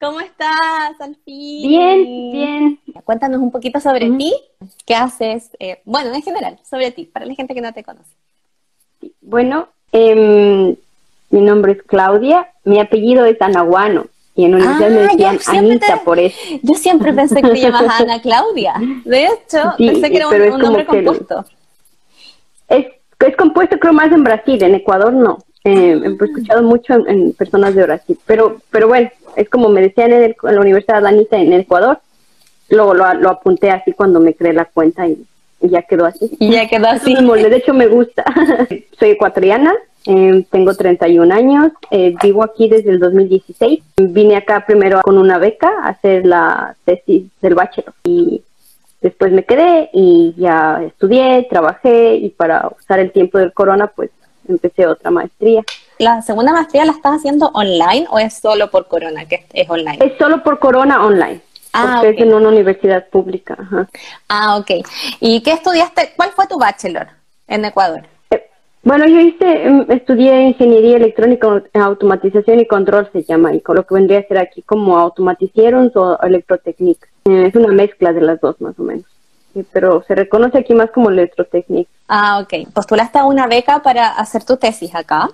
¿Cómo estás, al Bien, bien. Cuéntanos un poquito sobre ti, qué haces, eh, bueno, en general, sobre ti, para la gente que no te conoce. Bueno, em, mi nombre es Claudia, mi apellido es Anahuano y en universidad me ah, decían Anita por eso. Yo siempre pensé que te llamabas Ana Claudia, de hecho, pensé que era un, nombre compuesto. es, es compuesto creo más en Brasil, en Ecuador no. Eh, he escuchado mucho en, personas de Brasil, pero, pero bueno, es como me decían en, la Universidad de Anita en Ecuador, luego lo, lo, apunté así cuando me creé la cuenta y, ya quedó así. Y ya quedó así. de hecho me gusta. Soy ecuatoriana, eh, tengo 31 años, eh, vivo aquí desde el 2016. Vine acá primero con una beca a hacer la tesis del bachelor y después me quedé y ya estudié, trabajé y para usar el tiempo del corona pues empecé otra maestría. ¿La segunda maestría la estás haciendo online o es solo por corona, que es online? Es solo por corona online. Ah, porque es en una universidad pública. Ah, ok. ¿Y qué estudiaste? ¿Cuál fue tu bachelor en Ecuador? Eh, bueno, yo hice, em, estudié ingeniería electrónica, automatización y control se llama, y con lo que vendría a ser aquí como automaticieron o electrotecnica. Eh, es una mezcla de las dos más o menos pero se reconoce aquí más como electrotécnica. Ah, ok. ¿Postulaste a una beca para hacer tu tesis acá?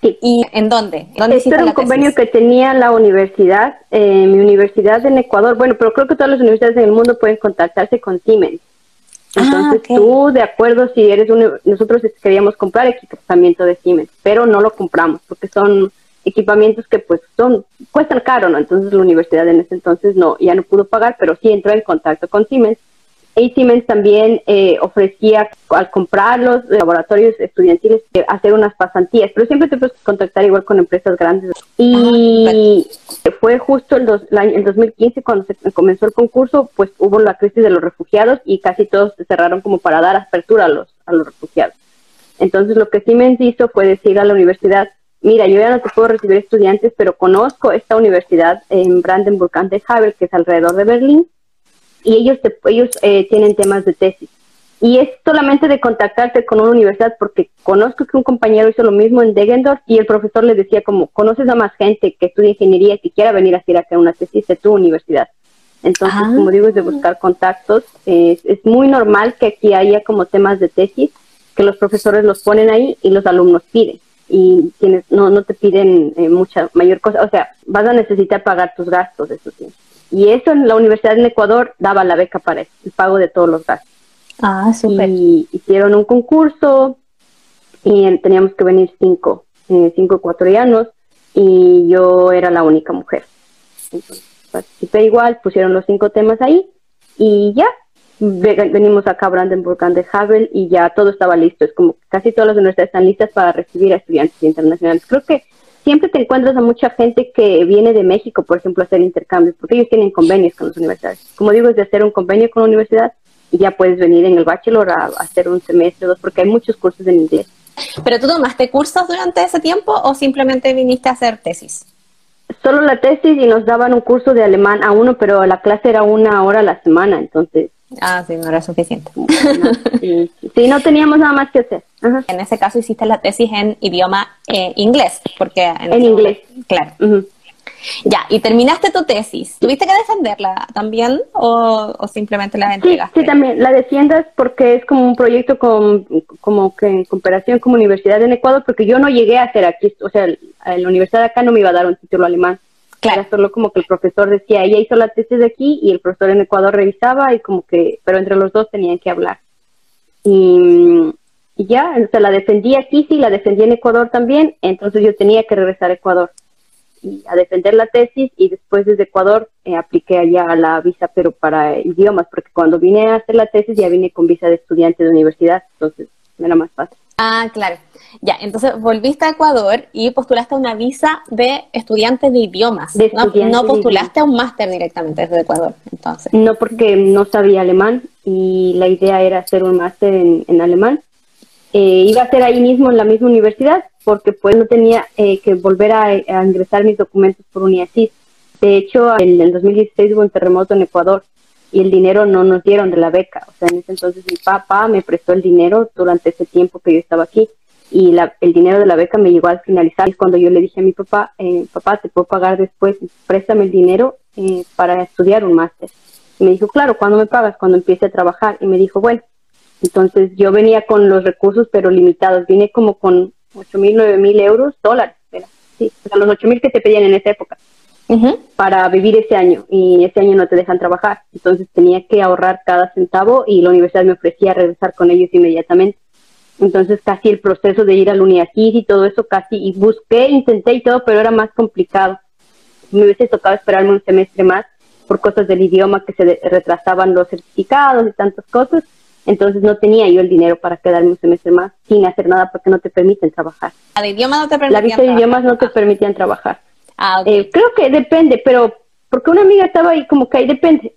Sí. ¿Y en dónde? ¿Dónde este era un convenio que tenía la universidad, eh, mi universidad en Ecuador, bueno, pero creo que todas las universidades en el mundo pueden contactarse con Siemens. Ah, Entonces tú, de acuerdo, si eres un, nosotros queríamos comprar equipamiento de Siemens, pero no lo compramos porque son equipamientos que pues son cuestan caro, ¿no? Entonces la universidad en ese entonces no ya no pudo pagar, pero sí entró en contacto con Siemens Siemens también eh, ofrecía al comprar los laboratorios estudiantiles eh, hacer unas pasantías, pero siempre te puedes contactar igual con empresas grandes. Y fue justo el, dos, el 2015 cuando se comenzó el concurso, pues hubo la crisis de los refugiados y casi todos se cerraron como para dar apertura a los, a los refugiados. Entonces lo que Siemens hizo fue decir a la universidad, mira, yo ya no te puedo recibir estudiantes, pero conozco esta universidad en Brandenburg an der Havel, que es alrededor de Berlín, y ellos, ellos eh, tienen temas de tesis. Y es solamente de contactarte con una universidad porque conozco que un compañero hizo lo mismo en Degendorf y el profesor le decía como, conoces a más gente que estudia ingeniería que quiera venir a hacer acá una tesis de tu universidad. Entonces, ah. como digo, es de buscar contactos. Es, es muy normal que aquí haya como temas de tesis que los profesores los ponen ahí y los alumnos piden. Y tienes, no, no te piden eh, mucha mayor cosa. O sea, vas a necesitar pagar tus gastos, eso sí. Y eso en la universidad en Ecuador daba la beca para el pago de todos los gastos. Ah, súper. Y hicieron un concurso y teníamos que venir cinco, eh, cinco ecuatorianos y yo era la única mujer. Entonces, participé igual, pusieron los cinco temas ahí y ya venimos acá a Brandenburg de Havel y ya todo estaba listo. Es como casi todas las universidades están listas para recibir a estudiantes internacionales. Creo que siempre te encuentras a mucha gente que viene de México, por ejemplo, a hacer intercambios, porque ellos tienen convenios con las universidades. Como digo, es de hacer un convenio con la universidad y ya puedes venir en el bachelor a, hacer un semestre o dos, porque hay muchos cursos en inglés. ¿Pero tú tomaste cursos durante ese tiempo o simplemente viniste a hacer tesis? Solo la tesis y nos daban un curso de alemán a uno, pero la clase era una hora a la semana, entonces Ah, sí, no era suficiente. sí, no teníamos nada más que hacer. En ese caso hiciste la tesis en idioma eh, inglés, porque en, inglés. Claro. Ya, y terminaste tu tesis. ¿Tuviste que defenderla también o, simplemente la entregaste? Sí, también la defiendas porque es como un proyecto con, como que en cooperación con universidad en Ecuador, porque yo no llegué a hacer aquí, o sea, la universidad acá no me iba a dar un título alemán. Claro. solo como que el profesor decía, ella hizo la tesis de aquí y el profesor en Ecuador revisaba y como que, pero entre los dos tenían que hablar. Y, ya, o sea, la defendí aquí, sí, la defendí en Ecuador también, entonces yo tenía que regresar a Ecuador y a defender la tesis y después desde Ecuador eh, apliqué allá a la visa, pero para idiomas, porque cuando vine a hacer la tesis ya vine con visa de estudiante de universidad, entonces era más fácil. Ah, claro. Ya, entonces volviste a Ecuador y postulaste una visa de estudiante de idiomas. no, postulaste a un máster directamente desde Ecuador, entonces. No, porque no sabía alemán y la idea era hacer un máster en, alemán. Eh, iba a ser ahí mismo en la misma universidad porque pues no tenía eh, que volver a, ingresar mis documentos por UNIACIS. De hecho, en el 2016 hubo un terremoto en Ecuador y el dinero no nos dieron de la beca. O sea, en ese entonces mi papá me prestó el dinero durante ese tiempo que yo estaba aquí y la, el dinero de la beca me llegó al finalizar. Es cuando yo le dije a mi papá, eh, papá, te puedo pagar después, préstame el dinero eh, para estudiar un máster. Y me dijo, claro, ¿cuándo me pagas? Cuando empiece a trabajar. Y me dijo, bueno, entonces yo venía con los recursos, pero limitados. Vine como con ocho mil, nueve mil euros, dólares, sí, o sea, los ocho mil que te pedían en esa época. Para vivir ese año y ese año no te dejan trabajar. Entonces tenía que ahorrar cada centavo y la universidad me ofrecía regresar con ellos inmediatamente. Entonces casi el proceso de ir al UNIACID y todo eso casi, y busqué, intenté y todo, pero era más complicado. Me hubiese tocado esperarme un semestre más por cosas del idioma que se retrasaban los certificados y tantas cosas. Entonces no tenía yo el dinero para quedarme un semestre más sin hacer nada porque no te permiten trabajar. ¿La de idiomas no te permitían La visa de idiomas no te permitían trabajar. Ah, eh, creo que depende, pero porque una amiga estaba ahí como que ahí depende.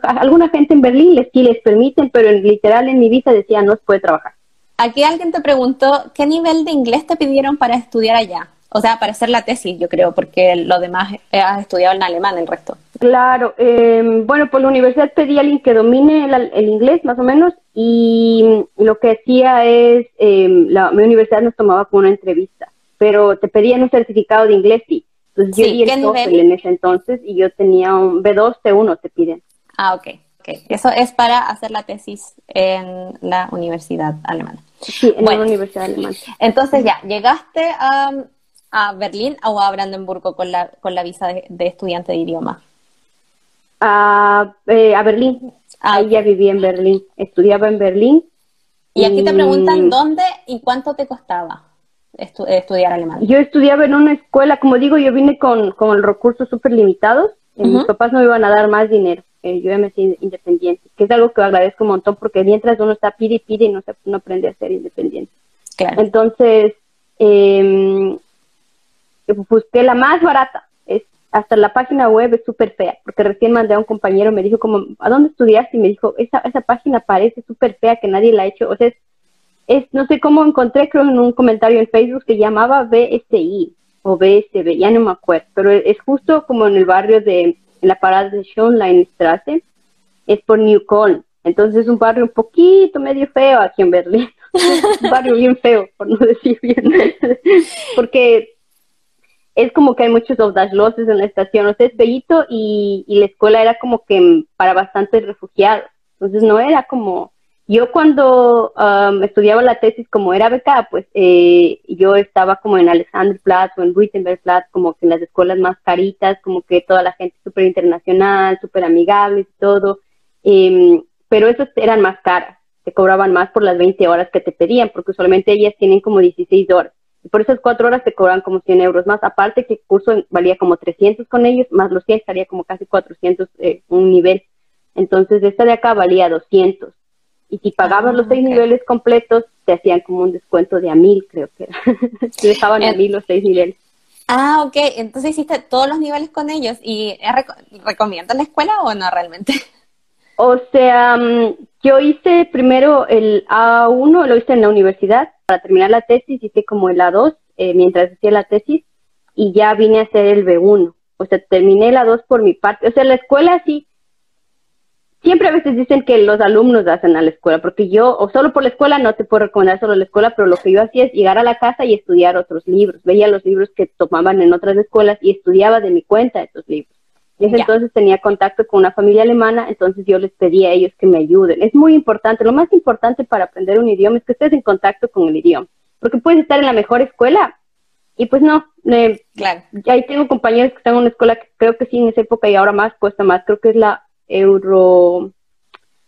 alguna gente en Berlín les, sí les permiten, pero en, literal en mi visa decía no se puede trabajar. Aquí alguien te preguntó, ¿qué nivel de inglés te pidieron para estudiar allá? O sea, para hacer la tesis, yo creo, porque lo demás has estudiado en alemán, el resto. Claro, eh, bueno, pues la universidad pedía a alguien que domine el, inglés, más o menos, y lo que hacía es, em, la, mi universidad nos tomaba como una entrevista, pero te pedían un certificado de inglés, sí. Entonces yo di el TOEFL en ese entonces y yo tenía un B2, T1, te piden. Ah, ok. Eso es para hacer la tesis en la universidad alemana. Sí, en la universidad alemana. Entonces ya, llegaste a, a, Berlín o a Brandenburgo con la, con la visa de, estudiante de idioma. A, eh, a Berlín. Ah, Ahí ya viví en Berlín. Estudiaba en Berlín. Y aquí te preguntan dónde y cuánto te costaba estudiar alemán. Yo estudiaba en una escuela, como digo, yo vine con, con recursos súper limitados. Mis papás no me iban a dar más dinero yo ya me sido independiente, que es algo que agradezco un montón porque mientras uno está pide y pide y no, se, no aprende a ser independiente. Entonces, eh, busqué la más barata, es hasta la página web es súper fea, porque recién mandé a un compañero, me dijo como, ¿a dónde estudiaste? Y me dijo, esa, esa página parece súper fea que nadie la ha hecho, o sea, es, no sé cómo encontré, creo en un comentario en Facebook que llamaba BSI o BSB, ya no me acuerdo, pero es justo como en el barrio de en la parada de Schönleinstraße, es por New. Entonces es un barrio un poquito medio feo aquí en Berlín. un barrio bien feo, por no decir bien. Porque es como que hay muchos obdachloses en la estación. O sea, es bellito y, y la escuela era como que para bastantes refugiados. Entonces no era como yo cuando um, estudiaba la tesis, como era becada, pues eh, yo estaba como en Alexanderplatz o en Wittenbergplatz, como que en las escuelas más caritas, como que toda la gente súper internacional, súper amigable y todo. Em, pero esas eran más caras, te cobraban más por las 20 horas que te pedían, porque usualmente ellas tienen como 16 horas. Y por esas cuatro horas te cobran como 100 euros más. Aparte que el curso valía como 300 con ellos, más los 100 estaría como casi 400 eh, un nivel. Entonces esta de acá valía 200 y si pagabas los seis ah, niveles completos, te hacían como un descuento de a mil, creo que era. te dejaban a mil los seis niveles. Ah, ok. Entonces hiciste todos los niveles con ellos. ¿Y recomiendas la escuela o no realmente? O sea, mm, yo hice primero el A1, lo hice en la universidad. Para terminar la tesis hice como el A2 eh, mientras hacía la tesis y ya vine a hacer el B1. O sea, terminé el A2 por mi parte. O sea, la escuela sí siempre a veces dicen que los alumnos hacen a la escuela, porque yo, o solo por la escuela, no te puedo recomendar solo la escuela, pero lo que yo hacía es llegar a la casa y estudiar otros libros. Veía los libros que tomaban en otras escuelas y estudiaba de mi cuenta esos libros. Y entonces tenía contacto con una familia alemana, entonces yo les pedía a ellos que me ayuden. Es muy importante, lo más importante para aprender un idioma es que estés en contacto con el idioma, porque puedes estar en la mejor escuela y pues no, eh, claro. ahí tengo compañeros que están en una escuela que creo que sí en esa época y ahora más cuesta más, creo que es la euro,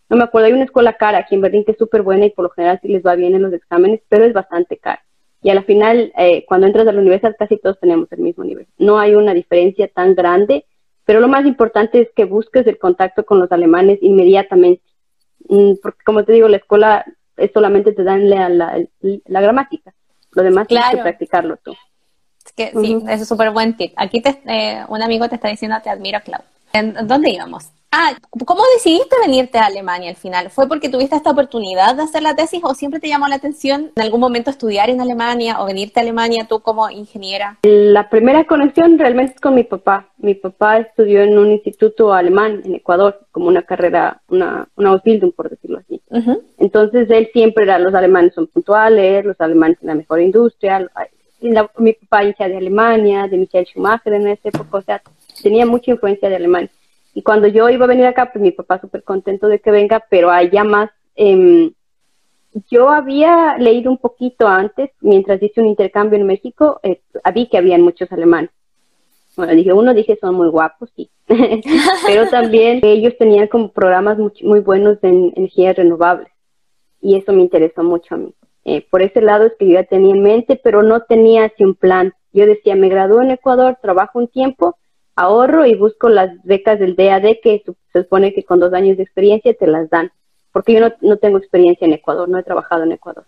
no me acuerdo, hay una escuela cara aquí en Berlín que es súper buena y por lo general sí les va bien en los exámenes, pero es bastante cara. Y a la final, eh, cuando entras a la universidad, casi todos tenemos el mismo nivel. No hay una diferencia tan grande, pero lo más importante es que busques el contacto con los alemanes inmediatamente. Mm, porque, como te digo, la escuela es solamente te dan la, la, gramática. Lo demás tienes que practicarlo tú. que, Sí, eso es súper buen tip. Aquí te, eh, un amigo te está diciendo, te admiro, Clau. ¿En dónde íbamos? Ah, ¿cómo decidiste venirte a Alemania al final? ¿Fue porque tuviste esta oportunidad de hacer la tesis o siempre te llamó la atención en algún momento estudiar en Alemania o venirte a Alemania tú como ingeniera? La primera conexión realmente es con mi papá. Mi papá estudió en un instituto alemán en Ecuador, como una carrera, una, una Ausbildung, por decirlo así. Entonces él siempre era, los alemanes son puntuales, los alemanes en la mejor industria. mi papá hija de Alemania, de Michael Schumacher en esa época, o sea, tenía mucha influencia de Alemania. Y cuando yo iba a venir acá, pues mi papá súper contento de que venga, pero allá más, eh, yo había leído un poquito antes, mientras hice un intercambio en México, eh, vi que habían muchos alemanes. Bueno, dije, uno dije, son muy guapos, sí. pero también ellos tenían como programas muy, muy buenos en energías renovables. Y eso me interesó mucho a mí. Eh, por ese lado es que yo ya tenía en mente, pero no tenía así un plan. Yo decía, me gradué en Ecuador, trabajo un tiempo ahorro y busco las becas del DAD que se supone que con dos años de experiencia te las dan, porque yo no, tengo experiencia en Ecuador, no he trabajado en Ecuador.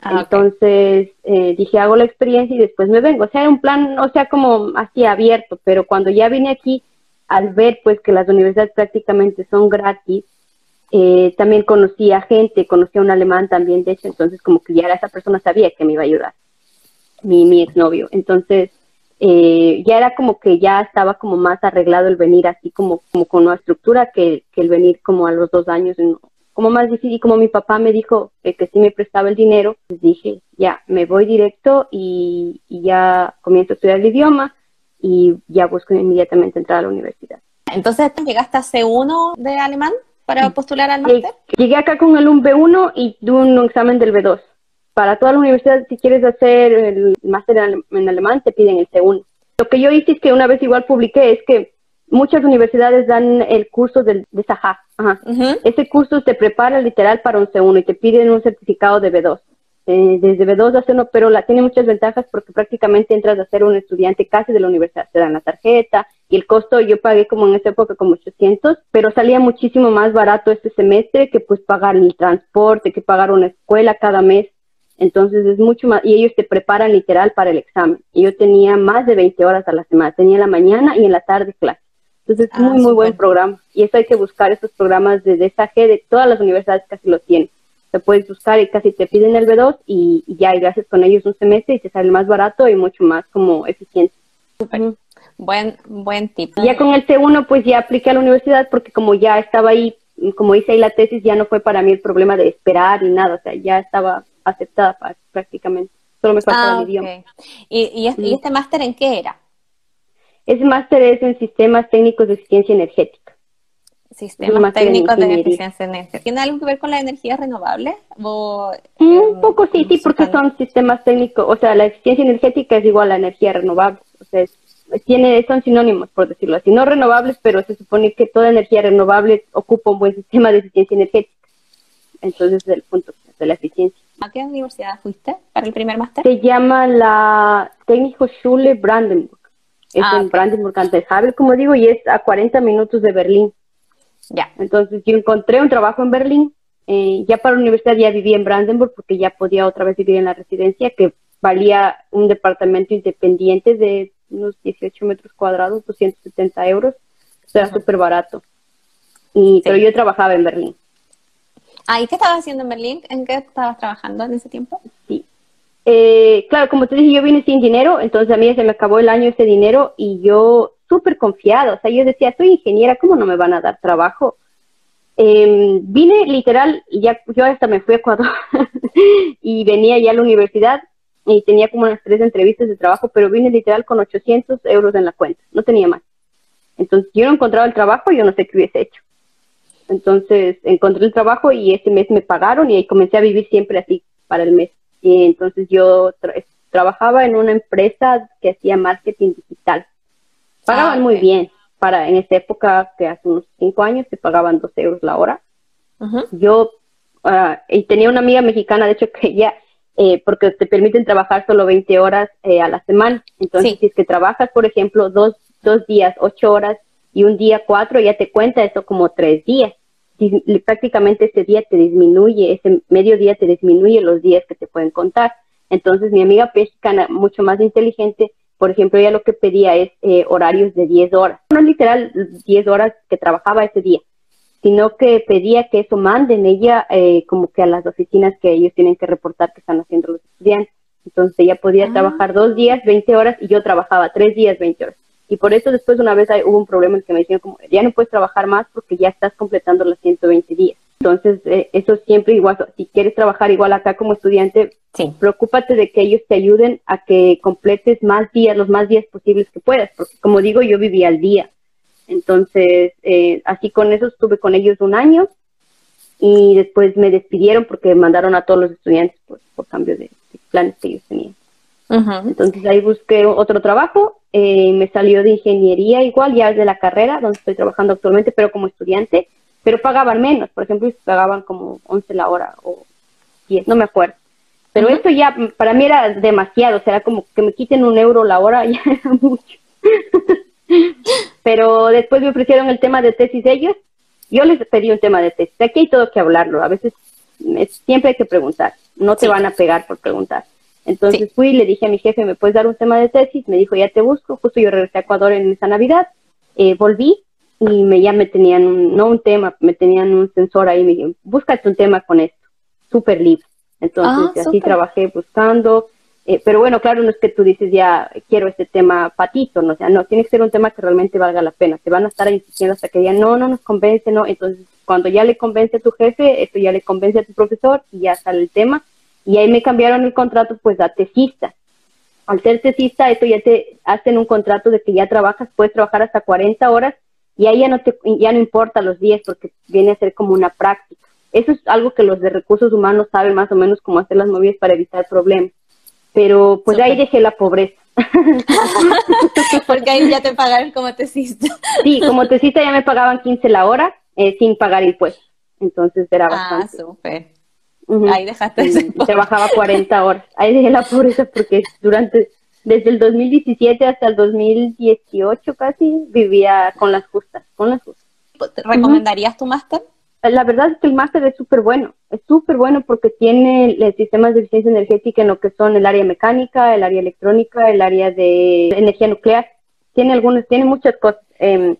Ah, Entonces eh, dije, hago la experiencia y después me vengo. O sea, era un plan, o sea, como así abierto, pero cuando ya vine aquí, al ver pues que las universidades prácticamente son gratis, eh, también conocí a gente, conocí a un alemán también, de hecho, entonces como que ya esa persona sabía que me iba a ayudar, mi, mi exnovio. Entonces eh, ya era como que ya estaba como más arreglado el venir así como, como con una estructura que, el venir como a los dos años, como más difícil. Y como mi papá me dijo que, que sí me prestaba el dinero, pues dije, ya, me voy directo y, ya comienzo a estudiar el idioma y ya busco inmediatamente entrar a la universidad. Entonces, ¿llegaste a C1 de alemán para postular al máster? Llegué acá con el un B1 y tuve un examen del B2 para todas las universidades, si quieres hacer el máster en, alemán, te piden el C1. Lo que yo hice es que una vez igual publiqué es que muchas universidades dan el curso del, de Saha. Ese curso te prepara literal para un C1 y te piden un certificado de B2. Eh, desde B2 a C1, pero la, tiene muchas ventajas porque prácticamente entras a ser un estudiante casi de la universidad. Te dan la tarjeta y el costo yo pagué como en esa época como 800, pero salía muchísimo más barato este semestre que pues pagar el transporte, que pagar una escuela cada mes. Entonces es mucho más, y ellos te preparan literal para el examen. Y yo tenía más de 20 horas a la semana, tenía la mañana y en la tarde clase. Entonces es ah, muy, muy buen programa. Y eso hay que buscar estos programas de DSAG, de todas las universidades casi lo tienen. Te puedes buscar y casi te piden el B2 y, ya, y haces con ellos un semestre y te sale más barato y mucho más como eficiente. Buen, buen tip. Ya con el C1 pues ya apliqué a la universidad porque como ya estaba ahí, como hice ahí la tesis, ya no fue para mí el problema de esperar y nada, o sea, ya estaba aceptada prácticamente. Solo me faltaba ah, el idioma. ¿Y, este máster en qué era? Ese máster es en sistemas técnicos de eficiencia energética. Sistemas técnicos de eficiencia energética. ¿Tiene algo que ver con la energía renovable? un em, poco sí, sí, porque son sistemas técnicos, o sea, la eficiencia energética es igual a la energía renovable, o sea, tiene, son sinónimos, por decirlo así, no renovables, pero se supone que toda energía renovable ocupa un buen sistema de eficiencia energética. Entonces, es el punto de la eficiencia. ¿A qué universidad fuiste para el primer máster? Se llama la Técnico Schule Brandenburg. Es ah, en Brandenburg, antes Havel, como digo, y es a 40 minutos de Berlín. Ya. Entonces yo encontré un trabajo en Berlín. Eh, ya para la universidad ya vivía en Brandenburg porque ya podía otra vez vivir en la residencia, que valía un departamento independiente de unos 18 metros cuadrados, 270 euros. O sea, súper barato. Y, Pero yo trabajaba en Berlín. Ah, ¿y qué estabas haciendo en Berlín? ¿En qué estabas trabajando en ese tiempo? Sí. Eh, claro, como te dije, yo vine sin dinero, entonces a mí se me acabó el año ese dinero y yo súper confiado, o sea, yo decía, soy ingeniera, ¿cómo no me van a dar trabajo? Em, vine literal, y ya yo hasta me fui a Ecuador y venía ya a la universidad y tenía como unas tres entrevistas de trabajo, pero vine literal con 800 euros en la cuenta, no tenía más. Entonces yo no encontraba el trabajo, yo no sé qué hubiese hecho. Entonces encontré el trabajo y ese mes me pagaron y ahí comencé a vivir siempre así para el mes. Y entonces yo trabajaba en una empresa que hacía marketing digital. Pagaban ah, muy bien. Para en esa época, que hace unos cinco años, te pagaban dos euros la hora. Yo uh, y tenía una amiga mexicana, de hecho, que ella, eh, porque te permiten trabajar solo 20 horas eh, a la semana. Entonces, si es que trabajas, por ejemplo, dos, dos días, ocho horas, y un día cuatro ya te cuenta eso como tres días. prácticamente ese día te disminuye, ese medio día te disminuye los días que te pueden contar. Entonces mi amiga mexicana, mucho más inteligente, por ejemplo, ella lo que pedía es eh, horarios de 10 horas, no literal 10 horas que trabajaba ese día, sino que pedía que eso manden ella eh, como que a las oficinas que ellos tienen que reportar que están haciendo los estudiantes. Entonces ella podía ah. trabajar dos días, 20 horas, y yo trabajaba tres días, 20 horas. Y por eso después una vez hubo un problema en que me dijeron como, ya no puedes trabajar más porque ya estás completando los 120 días. Entonces, eh, eso siempre igual, si quieres trabajar igual acá como estudiante, sí. preocúpate de que ellos te ayuden a que completes más días, los más días posibles que puedas, porque como digo, yo vivía al día. Entonces, eh, así con eso estuve con ellos un año y después me despidieron porque mandaron a todos los estudiantes por, cambio de, planes que ellos tenían. Entonces ahí busqué otro trabajo, eh, me salió de ingeniería igual, ya de la carrera, donde estoy trabajando actualmente, pero como estudiante, pero pagaban menos, por ejemplo, pagaban como 11 la hora o 10, no me acuerdo. Pero esto ya para mí era demasiado, o sea, como que me quiten un euro la hora, ya era mucho. pero después me ofrecieron el tema de tesis ellos, yo les pedí un tema de tesis, aquí hay todo que hablarlo, a veces siempre hay que preguntar, no te van a pegar por preguntar. Entonces fui y le dije a mi jefe, ¿me puedes dar un tema de tesis? Me dijo, ya te busco. Justo yo regresé a Ecuador en esa Navidad. Eh, volví y me, ya me tenían, un, no un tema, me tenían un sensor ahí. Me dijeron, búscate un tema con esto. Súper libre. Entonces ah, así trabajé buscando. Eh, pero bueno, claro, no es que tú dices ya quiero este tema patito, ¿no? O sea, no, tiene que ser un tema que realmente valga la pena. Te van a estar insistiendo hasta que digan, no, no nos convence, no. Entonces, cuando ya le convence a tu jefe, esto ya le convence a tu profesor y ya sale el tema y ahí me cambiaron el contrato pues a tesista. Al ser tesista, esto ya te hacen un contrato de que ya trabajas, puedes trabajar hasta 40 horas y ahí ya no, te, ya no importa los días porque viene a ser como una práctica. Eso es algo que los de recursos humanos saben más o menos cómo hacer las movidas para evitar problemas. Pero pues ahí dejé la pobreza. porque ahí ya te pagaron como tesista. sí, como tesista ya me pagaban 15 la hora eh, sin pagar impuestos. Entonces era ah, bastante. Ah, súper. Ahí dejaste Se bajaba 40 horas. Ahí dejé la pobreza porque durante, desde el 2017 hasta el 2018 casi, vivía con las justas, con las justas. ¿Recomendarías tu máster? La verdad es que el máster es súper bueno, es súper bueno porque tiene sistemas de eficiencia energética en lo que son el área mecánica, el área electrónica, el área de energía nuclear. Tiene algunos, tiene muchas cosas. Eh,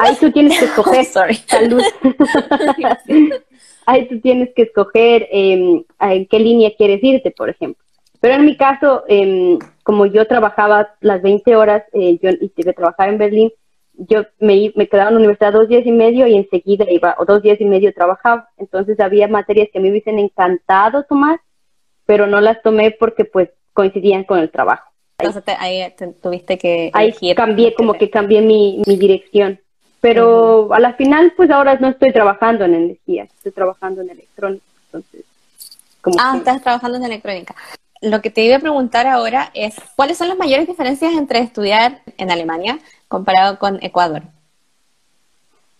ahí tú tienes que escoger. Salud. ahí tú tienes que escoger em, en qué línea quieres irte, por ejemplo. Pero en mi caso, em, como yo trabajaba las 20 horas, eh, yo y trabajaba en Berlín, yo me, me quedaba en la universidad dos días y medio y enseguida iba, o dos días y medio trabajaba. Entonces había materias que me hubiesen encantado tomar, pero no las tomé porque pues coincidían con el trabajo. Entonces ahí tuviste que... Ahí cambié, como que cambié mi, mi dirección. Pero a la final, pues ahora no estoy trabajando en energía, estoy trabajando en electrónica. Entonces, ah, estás trabajando en electrónica. Lo que te iba a preguntar ahora es, ¿cuáles son las mayores diferencias entre estudiar en Alemania comparado con Ecuador?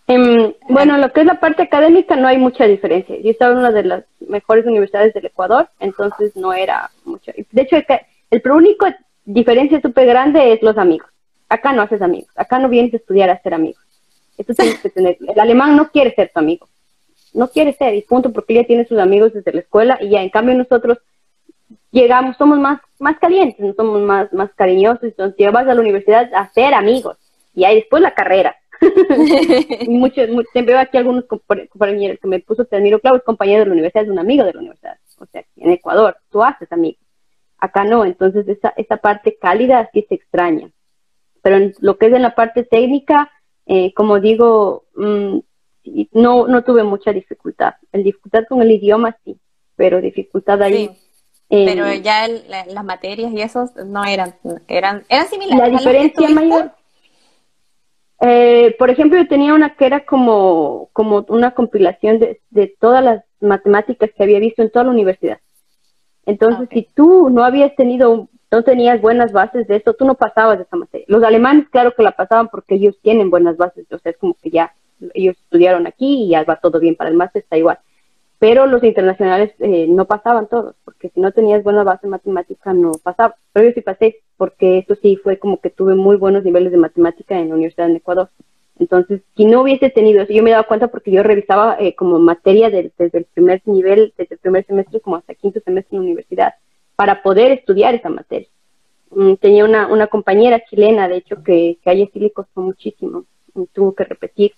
Em, bueno, lo que es la parte académica no hay mucha diferencia. Yo estaba en una de las mejores universidades del Ecuador, entonces no era mucho. De hecho, el único diferencia súper grande es los amigos. Acá no haces amigos, acá no vienes a estudiar a ser amigos. Eso tienes que tener. El alemán no quiere ser tu amigo. No quiere ser, y punto, porque ya tiene sus amigos desde la escuela y ya en cambio nosotros llegamos, somos más, más calientes, somos más, más cariñosos, entonces llevas a la universidad a ser amigos y ahí después la carrera. muchos, veo aquí algunos compañeros que me puso, te admiro, claro, es compañero de la universidad, es un amigo de la universidad. O sea, en Ecuador, tú haces amigos. Acá no, entonces esa, esa parte cálida sí se extraña. Pero en lo que es en la parte técnica, eh, como digo, mm, no, no tuve mucha dificultad. El dificultad con el idioma sí, pero dificultad ahí. pero ya las materias y esos no eran, eran, eran similares. La diferencia mayor. Eh, por ejemplo, yo tenía una que era como, como una compilación de, de todas las matemáticas que había visto en toda la universidad. Entonces, si tú no habías tenido no tenías buenas bases de esto, tú no pasabas de esa materia. Los alemanes, claro que la pasaban porque ellos tienen buenas bases, o sea, es como que ya ellos estudiaron aquí y ya va todo bien para el máster, está igual. Pero los internacionales eh, no pasaban todos, porque si no tenías buena base en matemática no pasaba. Pero yo sí pasé, porque eso sí fue como que tuve muy buenos niveles de matemática en la Universidad de Ecuador. Entonces, si no hubiese tenido eso, yo me daba cuenta porque yo revisaba eh, como materia desde el primer nivel, desde el primer semestre como hasta quinto semestre en la universidad para poder estudiar esa materia. mm, tenía una, una compañera chilena, de hecho, que, que a ella sí le costó muchísimo, tuvo que repetir,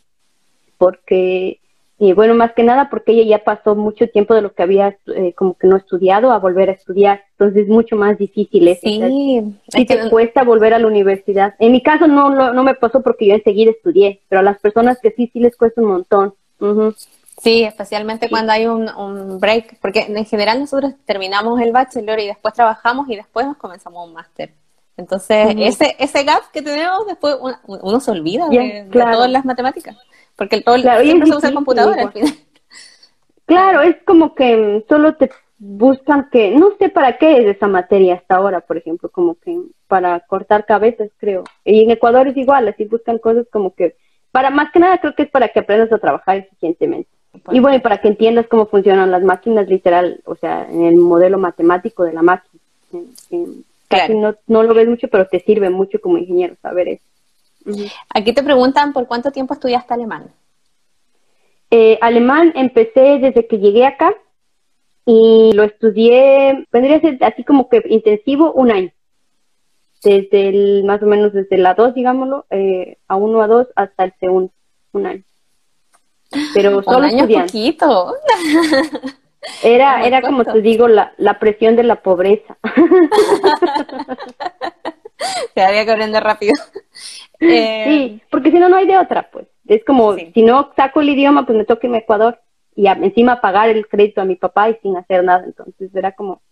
porque, y bueno, más que nada porque ella ya pasó mucho tiempo de lo que había eh, como que no estudiado a volver a estudiar, entonces es mucho más difícil. Sí, sí te cuesta volver a la universidad. En mi caso no, no, no me pasó porque yo enseguida estudié, pero a las personas que sí, sí les cuesta un montón. Sí, especialmente cuando hay un, un, break, porque en general nosotros terminamos el bachelor y después trabajamos y después nos comenzamos un máster. Entonces, ese, ese gap que tenemos, después uno, se olvida de, todas las matemáticas, porque el, todo, siempre se usa el computador al final. Claro, es como que solo te buscan que, no sé para qué es esa materia hasta ahora, por ejemplo, como que para cortar cabezas, creo. Y en Ecuador es igual, así buscan cosas como que, para más que nada creo que es para que aprendas a trabajar eficientemente. Y bueno, para que entiendas cómo funcionan las máquinas, literal, o sea, en el modelo matemático de la máquina. Casi no, no lo ves mucho, pero te sirve mucho como ingeniero saber eso. Aquí te preguntan por cuánto tiempo estudiaste alemán. Eh, alemán empecé desde que llegué acá y lo estudié, vendría a ser así como que intensivo un año. Desde el, más o menos desde la 2, digámoslo, eh, a 1 a 2 hasta el segundo, un año. Pero solo un año poquito. Era, era como te digo, la, la presión de la pobreza. Se había que aprender rápido. Eh, sí, porque si no, no hay de otra, pues. Es como, si no saco el idioma, pues me toca irme a Ecuador y encima pagar el crédito a mi papá y sin hacer nada. Entonces era como...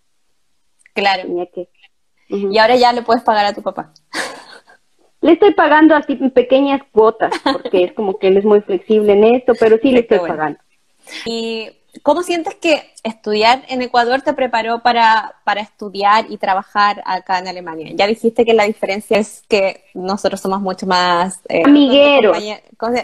Claro. que... Y ahora ya le puedes pagar a tu papá. Le estoy pagando así en pequeñas cuotas, porque es como que él es muy flexible en esto, pero sí le estoy pagando. Y ¿Cómo sientes que estudiar en Ecuador te preparó para, para estudiar y trabajar acá en Alemania? Ya dijiste que la diferencia es que nosotros somos mucho más... Eh, Amigueros.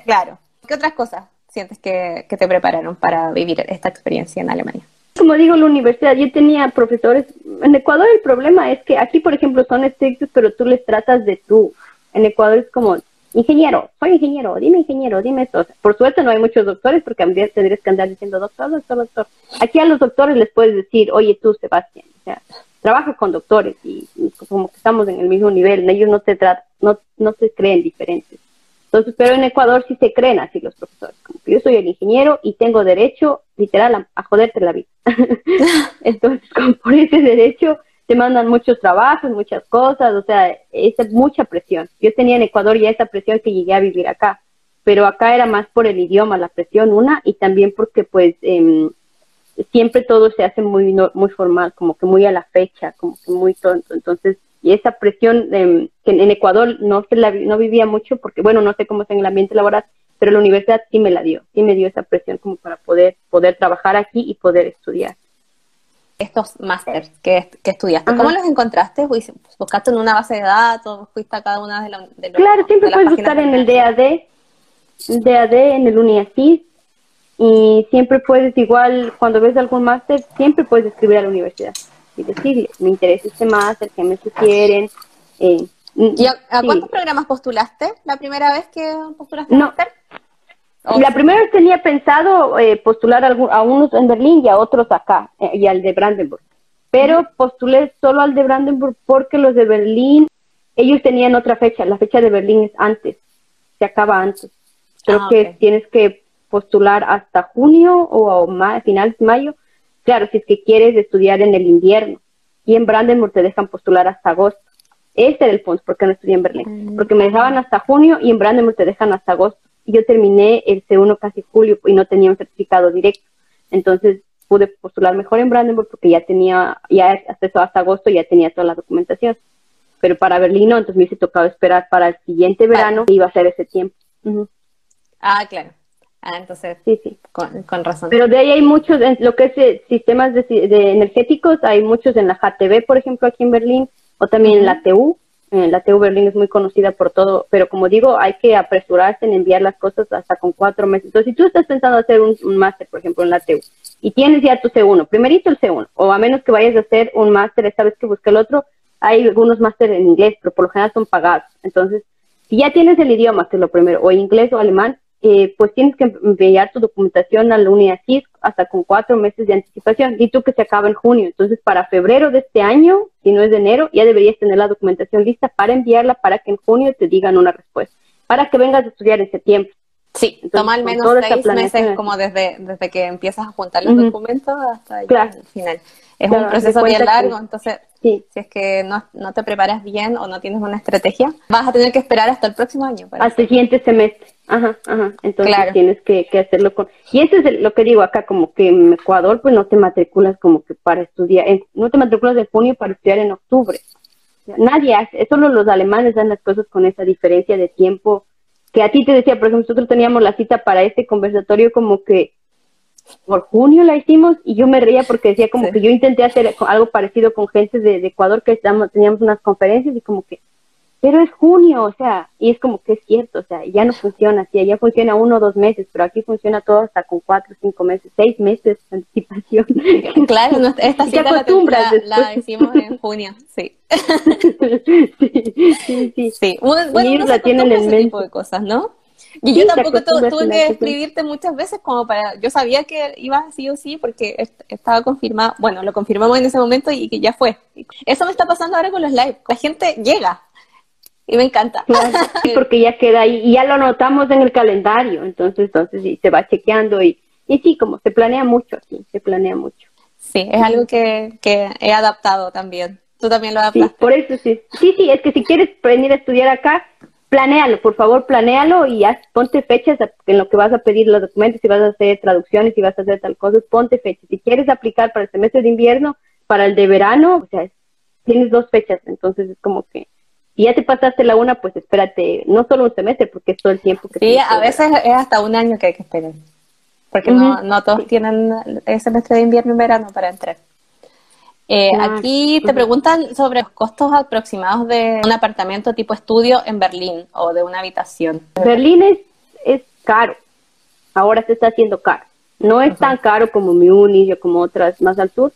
Claro. ¿Qué otras cosas sientes que, que te prepararon para vivir esta experiencia en Alemania? Como digo, la universidad, yo tenía profesores, en Ecuador el problema es que aquí, por ejemplo, son estrictos, pero tú les tratas de tú. En Ecuador es como, ingeniero, soy ingeniero, dime ingeniero, dime esto. Por suerte no hay muchos doctores porque a tendrías que andar diciendo doctor, doctor, doctor. Aquí a los doctores les puedes decir, oye tú, Sebastián, o sea, trabaja con doctores y, como que estamos en el mismo nivel, ellos no te tratan, no, no se creen diferentes. Entonces, pero en Ecuador sí se creen así los profesores, como que yo soy el ingeniero y tengo derecho, literal, a, a joderte la vida. Entonces, como por ese derecho, te mandan muchos trabajos, muchas cosas, o sea, es mucha presión. Yo tenía en Ecuador ya esa presión que llegué a vivir acá, pero acá era más por el idioma, la presión una, y también porque pues eh, siempre todo se hace muy, muy formal, como que muy a la fecha, como que muy tonto. Entonces, y esa presión eh, que en Ecuador no, se la, no vivía mucho, porque bueno, no sé cómo es en el ambiente laboral, pero la universidad sí me la dio, sí me dio esa presión como para poder, poder trabajar aquí y poder estudiar estos másters que, que estudiaste. ¿Cómo los encontraste? ¿Buscaste en una base de datos? ¿Fuiste a cada una de, los Claro, siempre puedes buscar en el DAD, DAD, en el UNIACIS, y siempre puedes, igual, cuando ves algún máster, siempre puedes escribir a la universidad y decirle, me interesa este máster, que me sugieren. Eh, ¿Y a, cuántos programas postulaste la primera vez que postulaste no, máster? La primera vez tenía pensado eh, postular a, unos en Berlín y a otros acá, eh, y al de Brandenburg. Pero postulé solo al de Brandenburg porque los de Berlín, ellos tenían otra fecha. La fecha de Berlín es antes, se acaba antes. Creo ah, que tienes que postular hasta junio o a finales de mayo. Claro, si es que quieres estudiar en el invierno. Y en Brandenburg te dejan postular hasta agosto. Ese era el punto, porque no estudié en Berlín. Mm. Porque me dejaban hasta junio y en Brandenburg te dejan hasta agosto yo terminé el C1 casi julio y no tenía un certificado directo. Entonces pude postular mejor en Brandenburg porque ya tenía, ya hasta, hasta agosto ya tenía toda la documentación. Pero para Berlín no, entonces me hubiese tocado esperar para el siguiente verano y iba a ser ese tiempo. Ah, claro. Ah, entonces, sí, sí. Con, razón. Pero de ahí hay muchos, en lo que es eh, sistemas de, energéticos, hay muchos en la HTV, por ejemplo, aquí en Berlín, o también en la TU, eh, la TU Berlín es muy conocida por todo, pero como digo, hay que apresurarse en enviar las cosas hasta con cuatro meses. Entonces, si tú estás pensando hacer un, máster, por ejemplo, en la TU, y tienes ya tu C1, primerito el C1, o a menos que vayas a hacer un máster, esta vez que busque el otro, hay algunos másteres en inglés, pero por lo general son pagados. Entonces, si ya tienes el idioma, que es lo primero, o inglés o alemán, eh, pues tienes que enviar tu documentación a la UNIACIS hasta con cuatro meses de anticipación. Y tú que se acaba en junio. Entonces, para febrero de este año, si no es de enero, ya deberías tener la documentación lista para enviarla para que en junio te digan una respuesta, para que vengas a estudiar en septiembre. Sí, toma al menos seis meses como desde, desde que empiezas a juntar los documentos hasta el final. Es un proceso bien largo, entonces si es que no, no, te preparas bien o no tienes una estrategia, vas a tener que esperar hasta el próximo año. El siguiente semestre. Ajá, ajá. Entonces tienes que, que, hacerlo con... Y eso es lo que digo acá, como que en Ecuador pues no te matriculas como que para estudiar, no te matriculas de junio para estudiar en octubre. Nadie hace, solo los alemanes dan las cosas con esa diferencia de tiempo que a ti te decía, por ejemplo, nosotros teníamos la cita para este conversatorio como que por junio la hicimos y yo me reía porque decía como que yo intenté hacer algo parecido con gente de, Ecuador que estábamos, teníamos unas conferencias y como que pero es junio, o sea, y es como que es cierto, o sea, ya no funciona así, ya funciona uno o dos meses, pero aquí funciona todo hasta con cuatro, cinco meses, seis meses de anticipación. Claro, esta cita la, la, hicimos en junio, sí. sí, sí, sí. sí. Bueno, la tienen en ese tipo de cosas, ¿no? Y yo tampoco tuve que escribirte muchas veces como para, yo sabía que iba sí o sí porque estaba confirmado, bueno, lo confirmamos en ese momento y que ya fue. Eso me está pasando ahora con los live. La gente llega, y me encanta. porque ya queda ahí y ya lo anotamos en el calendario, entonces, entonces sí, se va chequeando y, y sí, como se planea mucho aquí, se planea mucho. Sí, es algo que, que he adaptado también. Tú también lo adaptaste. Sí, por eso sí. Sí, sí, es que si quieres venir a estudiar acá, planéalo, por favor, planéalo y haz, ponte fechas en lo que vas a pedir los documentos, si vas a hacer traducciones, si vas a hacer tal cosa, ponte fechas. Si quieres aplicar para el semestre de invierno, para el de verano, o sea, tienes dos fechas, entonces es como que si ya te pasaste la una, pues espérate, no solo un semestre, porque es todo el tiempo que Sí, a veces es hasta un año que hay que esperar, porque no, no todos tienen el semestre de invierno y verano para entrar. Eh, aquí te preguntan sobre los costos aproximados de un apartamento tipo estudio en Berlín o de una habitación. Berlín es, es caro, ahora se está haciendo caro. No es tan caro como Múnich o como otras más al sur,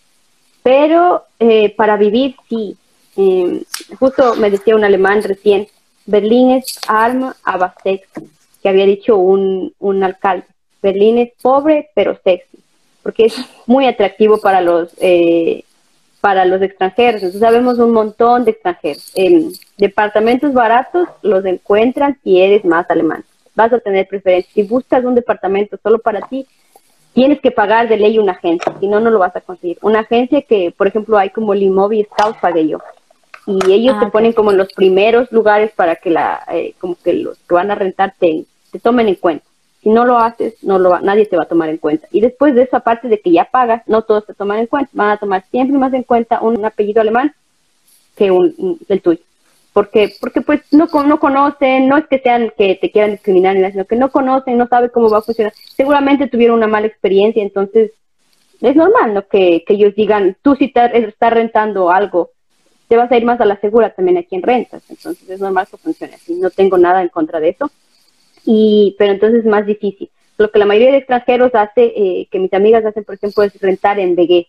pero eh, para vivir sí, eh, justo me decía un alemán recién, Berlín es arma a sexy, que había dicho un, un alcalde. Berlín es pobre pero sexy, porque es muy atractivo para los eh, para los extranjeros. Entonces sabemos un montón de extranjeros. departamentos baratos los encuentran si eres más alemán. Vas a tener preferencia. Si buscas un departamento solo para ti, tienes que pagar de ley una agencia, si no, no lo vas a conseguir. Una agencia que, por ejemplo, hay como el Scout, pagué yo y ellos te ah, ponen como en los primeros lugares para que la eh, como que los que van a rentar te, tomen en cuenta. Si no lo haces no lo nadie te va a tomar en cuenta. Y después de eso aparte de que ya pagas no todos te toman en cuenta van a tomar siempre más en cuenta un, apellido alemán que un, el tuyo. Porque porque pues no no conocen no es que sean que te quieran discriminar sino que no conocen no saben cómo va a funcionar. Seguramente tuvieron una mala experiencia entonces es normal no que, que ellos digan tú si estás rentando algo te vas a ir más a la segura también aquí en rentas. Entonces es normal que funcione así. No tengo nada en contra de eso. Y, pero entonces es más difícil. Lo que la mayoría de extranjeros hace, eh, que mis amigas hacen, por ejemplo, es rentar en BG.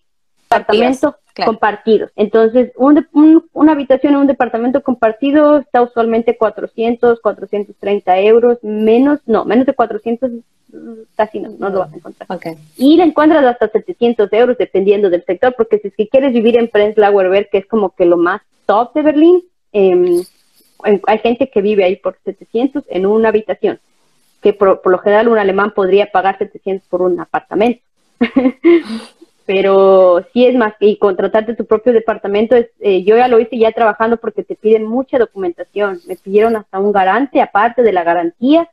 Apartamentos compartidos. Entonces, un, una habitación en un departamento compartido está usualmente 400, 430 euros, menos, no, menos de 400 casi no, no lo vas a encontrar. Y la encuentras hasta 700 euros dependiendo del sector, porque si es que quieres vivir en Prenzlauer Berg, que es como que lo más top de Berlín, eh, hay gente que vive ahí por 700 en una habitación, que por, lo general un alemán podría pagar 700 por un apartamento. Pero si es más, y contratarte tu propio departamento, es, eh, yo ya lo hice ya trabajando porque te piden mucha documentación. Me pidieron hasta un garante, aparte de la garantía,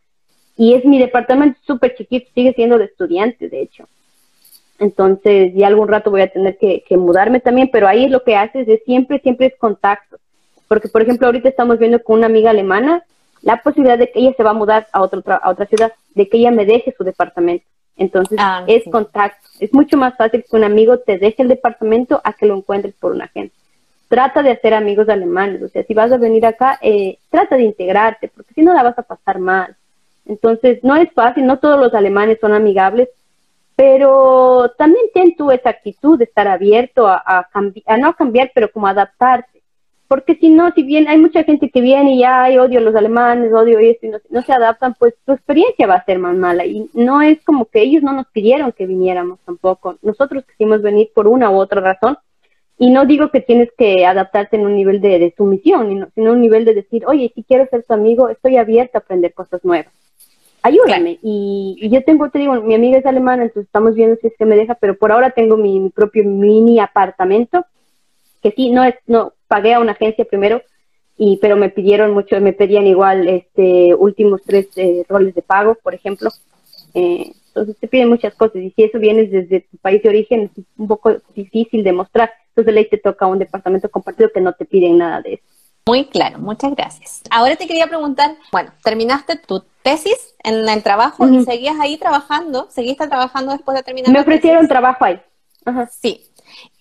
y es mi departamento súper chiquito, sigue siendo de estudiante, de hecho. Entonces, ya algún rato voy a tener que, mudarme también, pero ahí lo que haces es siempre, siempre es contacto. Porque, por ejemplo, ahorita estamos viendo con una amiga alemana la posibilidad de que ella se va a mudar a, otra a otra ciudad, de que ella me deje su departamento. Entonces, ah, es contacto. Es mucho más fácil que un amigo te deje el departamento a que lo encuentres por una gente. Trata de hacer amigos alemanes. O sea, si vas a venir acá, eh, trata de integrarte, porque si no la vas a pasar mal. Entonces, no es fácil, no todos los alemanes son amigables, pero también ten tú esa actitud de estar abierto a, a, a no cambiar, pero como adaptarse. porque si no, si bien hay mucha gente que viene y hay odio a los alemanes, odio esto y no, no se adaptan, pues tu experiencia va a ser más mala y no es como que ellos no nos pidieron que viniéramos tampoco, nosotros quisimos venir por una u otra razón y no digo que tienes que adaptarte en un nivel de, sumisión, sino un nivel de decir, oye, si quiero ser tu amigo, estoy abierta a aprender cosas nuevas. Ayúdame. Y, yo tengo, te digo, mi amiga es alemana, entonces estamos viendo si es que me deja, pero por ahora tengo mi, propio mini apartamento, que sí, no es, no, pagué a una agencia primero, y pero me pidieron mucho, me pedían igual este últimos tres eh, roles de pago, por ejemplo. Eh, entonces te piden muchas cosas y si eso viene desde tu país de origen es un poco difícil de mostrar. Entonces de ley te toca un departamento compartido que no te piden nada de eso. Muy claro, muchas gracias. Ahora te quería preguntar, bueno, terminaste tu tesis en el trabajo y seguías ahí trabajando, seguiste trabajando después de terminar. Me ofrecieron trabajo ahí. Ajá. Sí.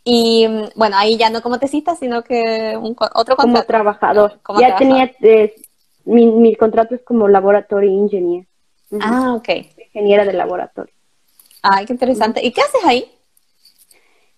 Y bueno, ahí ya no como tesista, sino que un, otro contrato. Como trabajador. ya tenía, eh, mi, mi contrato es como laboratory engineer. Ah, ok. Ingeniera de laboratorio. Ay, qué interesante. ¿Y qué haces ahí?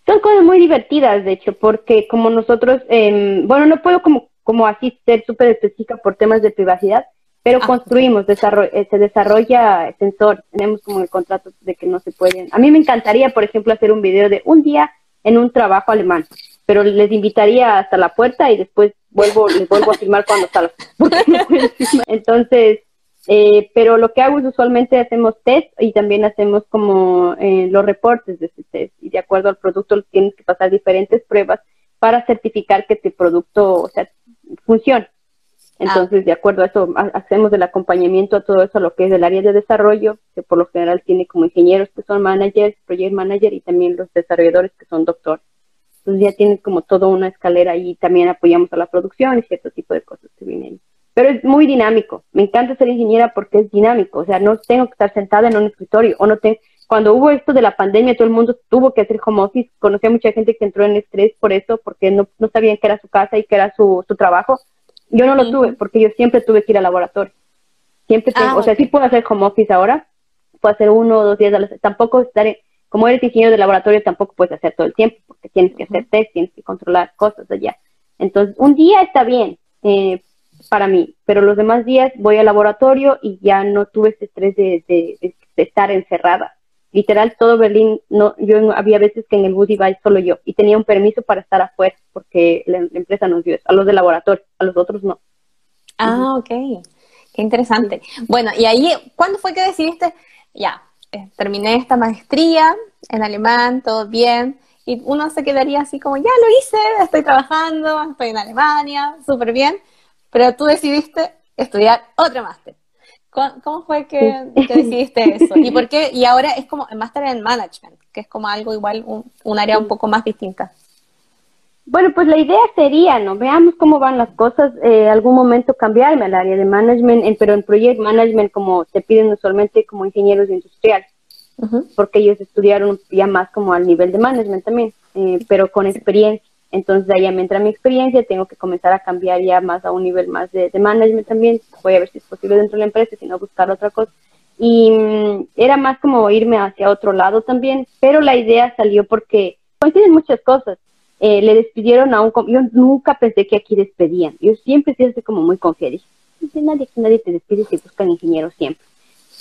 Son cosas muy divertidas, de hecho, porque como nosotros, eh, bueno, no puedo como, como así ser súper específica por temas de privacidad, pero ah, construimos, eh, se desarrolla sensor, tenemos como el contrato de que no se pueden. A mí me encantaría, por ejemplo, hacer un video de un día en un trabajo alemán, pero les invitaría hasta la puerta y después vuelvo, les vuelvo a filmar cuando salga. Entonces, eh, pero lo que hago es usualmente hacemos test y también hacemos como eh, los reportes de ese test y de acuerdo al producto tienes que pasar diferentes pruebas para certificar que tu producto o sea, funciona. Entonces, de acuerdo a eso, hacemos el acompañamiento a todo eso, lo que es el área de desarrollo, que por lo general tiene como ingenieros que son managers, project manager y también los desarrolladores que son doctores. Entonces ya tienes como toda una escalera y también apoyamos a la producción y cierto tipo de cosas que vienen ahí pero es muy dinámico. Me encanta ser ingeniera porque es dinámico, o sea, no tengo que estar sentada en un escritorio o no tengo cuando hubo esto de la pandemia, todo el mundo tuvo que hacer home office. Conocí a mucha gente que entró en estrés por eso, porque no, no sabían que era su casa y que era su, su trabajo. Yo no lo tuve, porque yo siempre tuve que ir al laboratorio. Siempre ah, o sea, sí puedo hacer home office ahora, puedo hacer uno o dos días a la Tampoco estar, como eres ingeniero de laboratorio, tampoco puedes hacer todo el tiempo, porque tienes que hacer test, tienes que controlar cosas allá. Entonces, un día está bien, eh, para mí, pero los demás días voy al laboratorio y ya no tuve ese estrés de, estar encerrada. Literal, todo Berlín, no, yo había veces que en el bus iba solo yo y tenía un permiso para estar afuera porque la, empresa nos dio eso, a los de laboratorio, a los otros no. Ah, ok, qué interesante. Bueno, y ahí, ¿cuándo fue que decidiste, ya, eh, terminé esta maestría en alemán, todo bien, y uno se quedaría así como, ya lo hice, estoy trabajando, estoy en Alemania, súper bien, pero tú decidiste estudiar otro máster. ¿Cómo fue que, decidiste eso? ¿Y por qué? Y ahora es como máster en management, que es como algo igual, un, área un poco más distinta. Bueno, pues la idea sería, ¿no? Veamos cómo van las cosas, eh, algún momento cambiarme al área de management, pero en project management como te piden usualmente como ingenieros industriales, porque ellos estudiaron ya más como al nivel de management también, eh, pero con experiencia. Entonces ahí me entra mi experiencia, tengo que comenzar a cambiar ya más a un nivel más de, management también, voy a ver si es posible dentro de la empresa, si no buscar otra cosa. Y mm, era más como irme hacia otro lado también, pero la idea salió porque coinciden muchas cosas. Eh, le despidieron a un, yo nunca pensé que aquí despedían, yo siempre siempre como muy confiada, dije, nadie, nadie te despide si buscan ingenieros siempre.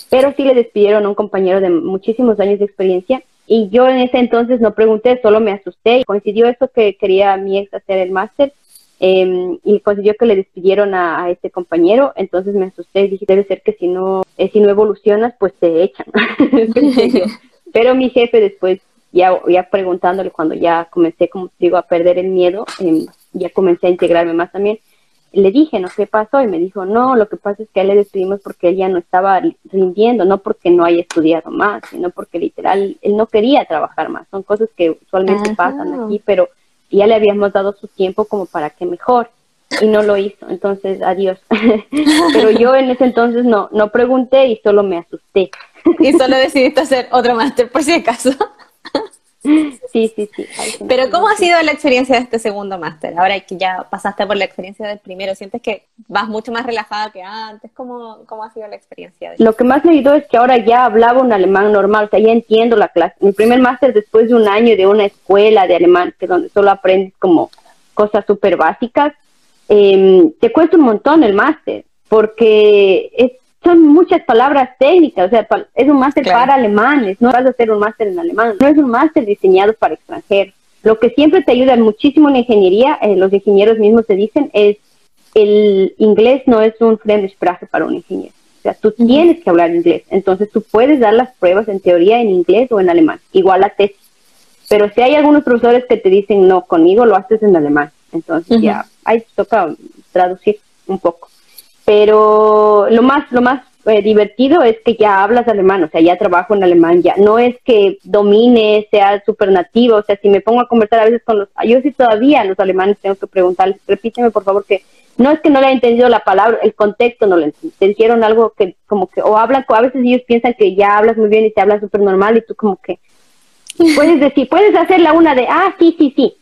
Pero sí le despidieron a un compañero de muchísimos años de experiencia y yo en ese entonces no pregunté, solo me asusté. Coincidió eso que quería mi ex hacer el máster em, y coincidió que le despidieron a, este compañero. Entonces me asusté y dije, debe ser que si no, eh, si no evolucionas, pues te echan. Pero mi jefe después, ya, ya preguntándole cuando ya comencé, como digo, a perder el miedo, em, ya comencé a integrarme más también le dije, ¿no? ¿Qué pasó? Y me dijo, no, lo que pasa es que a él le despedimos porque él ya no estaba rindiendo, no porque no haya estudiado más, sino porque literal él no quería trabajar más. Son cosas que usualmente pasan aquí, pero ya le habíamos dado su tiempo como para que mejor y no lo hizo. Entonces, adiós. pero yo en ese entonces no, no pregunté y solo me asusté. y solo decidiste hacer otro máster por si acaso. Sí, sí, sí. Pero ¿cómo ha sido la experiencia de este segundo máster? Ahora que ya pasaste por la experiencia del primero, ¿sientes que vas mucho más relajada que antes? ¿Cómo, cómo ha sido la experiencia? Lo que más me ayudó es que ahora ya hablaba un alemán normal, o sea, ya entiendo la clase. Mi primer máster después de un año de una escuela de alemán, que donde solo aprendes como cosas súper básicas, em, te cuesta un montón el máster, porque son muchas palabras técnicas, o sea, es un máster para alemanes, no vas a hacer un máster en alemán, no es un máster diseñado para extranjeros. Lo que siempre te ayuda muchísimo en ingeniería, eh, los ingenieros mismos te dicen, es el inglés no es un Fremdsprache para un ingeniero. O sea, tú tienes que hablar inglés. Entonces tú puedes dar las pruebas en teoría en inglés o en alemán, igual a tesis. Pero si hay algunos profesores que te dicen, no, conmigo lo haces en alemán. Entonces ya, ahí toca traducir un poco. Pero lo más, lo más eh, divertido es que ya hablas alemán, o sea, ya trabajo en alemán, ya no es que domine, sea súper nativo, o sea, si me pongo a conversar a veces con los, yo sí todavía los alemanes tengo que preguntarles, repíteme por favor que no es que no le haya entendido la palabra, el contexto no. Te dijeron algo que como que, o hablan, a veces ellos piensan que ya hablas muy bien y te hablan súper normal y tú como que puedes decir, puedes hacer la una de, ah, sí, sí, sí.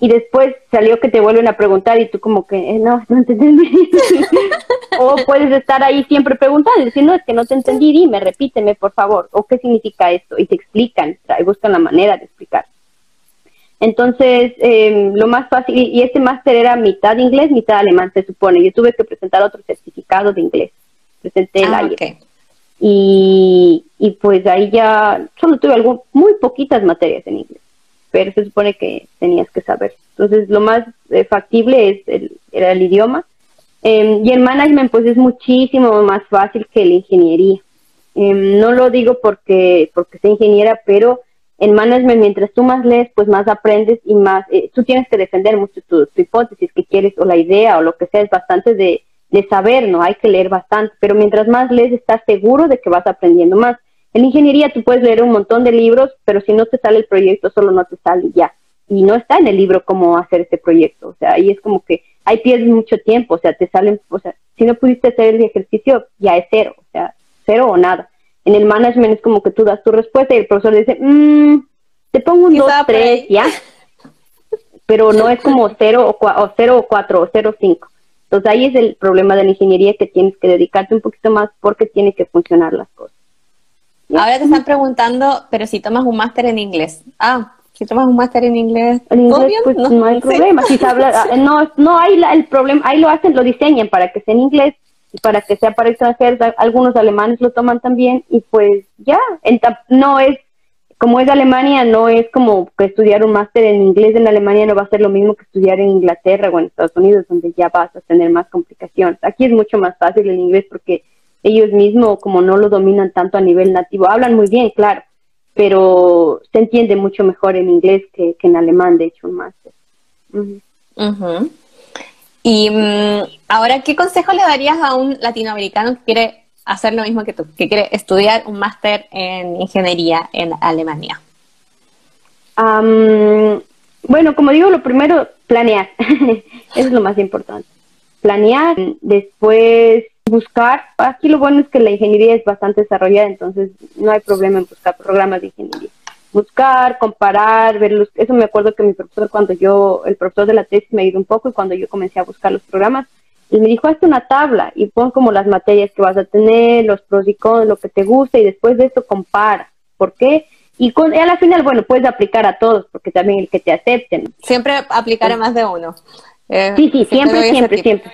Y después salió que te vuelven a preguntar y tú como que, eh, no, no te entendí. o puedes estar ahí siempre preguntando y decir, no, es que no te entendí, dime, repíteme, por favor. O qué significa esto. Y te explican, y buscan la manera de explicar. Entonces, eh, lo más fácil, y este máster era mitad inglés, mitad alemán, se supone. Yo tuve que presentar otro certificado de inglés. Presenté el ah, y, y, pues ahí ya solo tuve algo, muy poquitas materias en inglés, pero se supone que tenías que saber. Entonces, lo más eh, factible es el, era el idioma. Em, y el management, pues es muchísimo más fácil que la ingeniería. Em, no lo digo porque, porque sea ingeniera, pero en management, mientras tú más lees, pues más aprendes y más, eh, tú tienes que defender mucho tu, hipótesis que quieres o la idea o lo que sea, es bastante de, de, saber, ¿no? Hay que leer bastante, pero mientras más lees, estás seguro de que vas aprendiendo más. En ingeniería tú puedes leer un montón de libros, pero si no te sale el proyecto, solo no te sale ya. Y no está en el libro cómo hacer este proyecto, o sea, ahí es como que ahí pierdes mucho tiempo, o sea, te salen, o sea, si no pudiste hacer el ejercicio, ya es cero, o sea, cero o nada. En el management es como que tú das tu respuesta y el profesor dice, mmm, te pongo un 2, 3, ya. Pero no es como 0 o 0 o 4 o 0 o 5. Entonces ahí es el problema de la ingeniería que tienes que dedicarte un poquito más porque tiene que funcionar las cosas. Ahora te están preguntando, pero si tomas un máster en inglés. Ah, si tomas un máster en inglés, en inglés pues no, hay problema. Si habla, no, no hay el problema, ahí lo hacen, lo diseñan para que sea en inglés para que sea para extranjeros, algunos alemanes lo toman también y pues ya, no es, como es Alemania, no es como que estudiar un máster en inglés en Alemania no va a ser lo mismo que estudiar en Inglaterra o en Estados Unidos, donde ya vas a tener más complicaciones. Aquí es mucho más fácil el inglés porque ellos mismos, como no lo dominan tanto a nivel nativo, hablan muy bien, claro, pero se entiende mucho mejor en inglés que, en alemán, de hecho, un máster. Y mm, ahora, ¿qué consejo le darías a un latinoamericano que quiere hacer lo mismo que tú, que quiere estudiar un máster en ingeniería en Alemania? bueno, como digo, lo primero, planear. Eso es lo más importante. Planear, después buscar. Aquí lo bueno es que la ingeniería es bastante desarrollada, entonces no hay problema en buscar programas de ingeniería buscar, comparar, ver eso me acuerdo que mi profesor cuando yo, el profesor de la tesis me ayudó un poco y cuando yo comencé a buscar los programas, él me dijo, hazte una tabla y pon como las materias que vas a tener, los pros y cons, lo que te gusta y después de esto compara. ¿Por qué? Y, con, a la final, bueno, puedes aplicar a todos, porque también el que te acepten. Siempre aplicar a más de uno. Eh, sí, sí, siempre, siempre, siempre.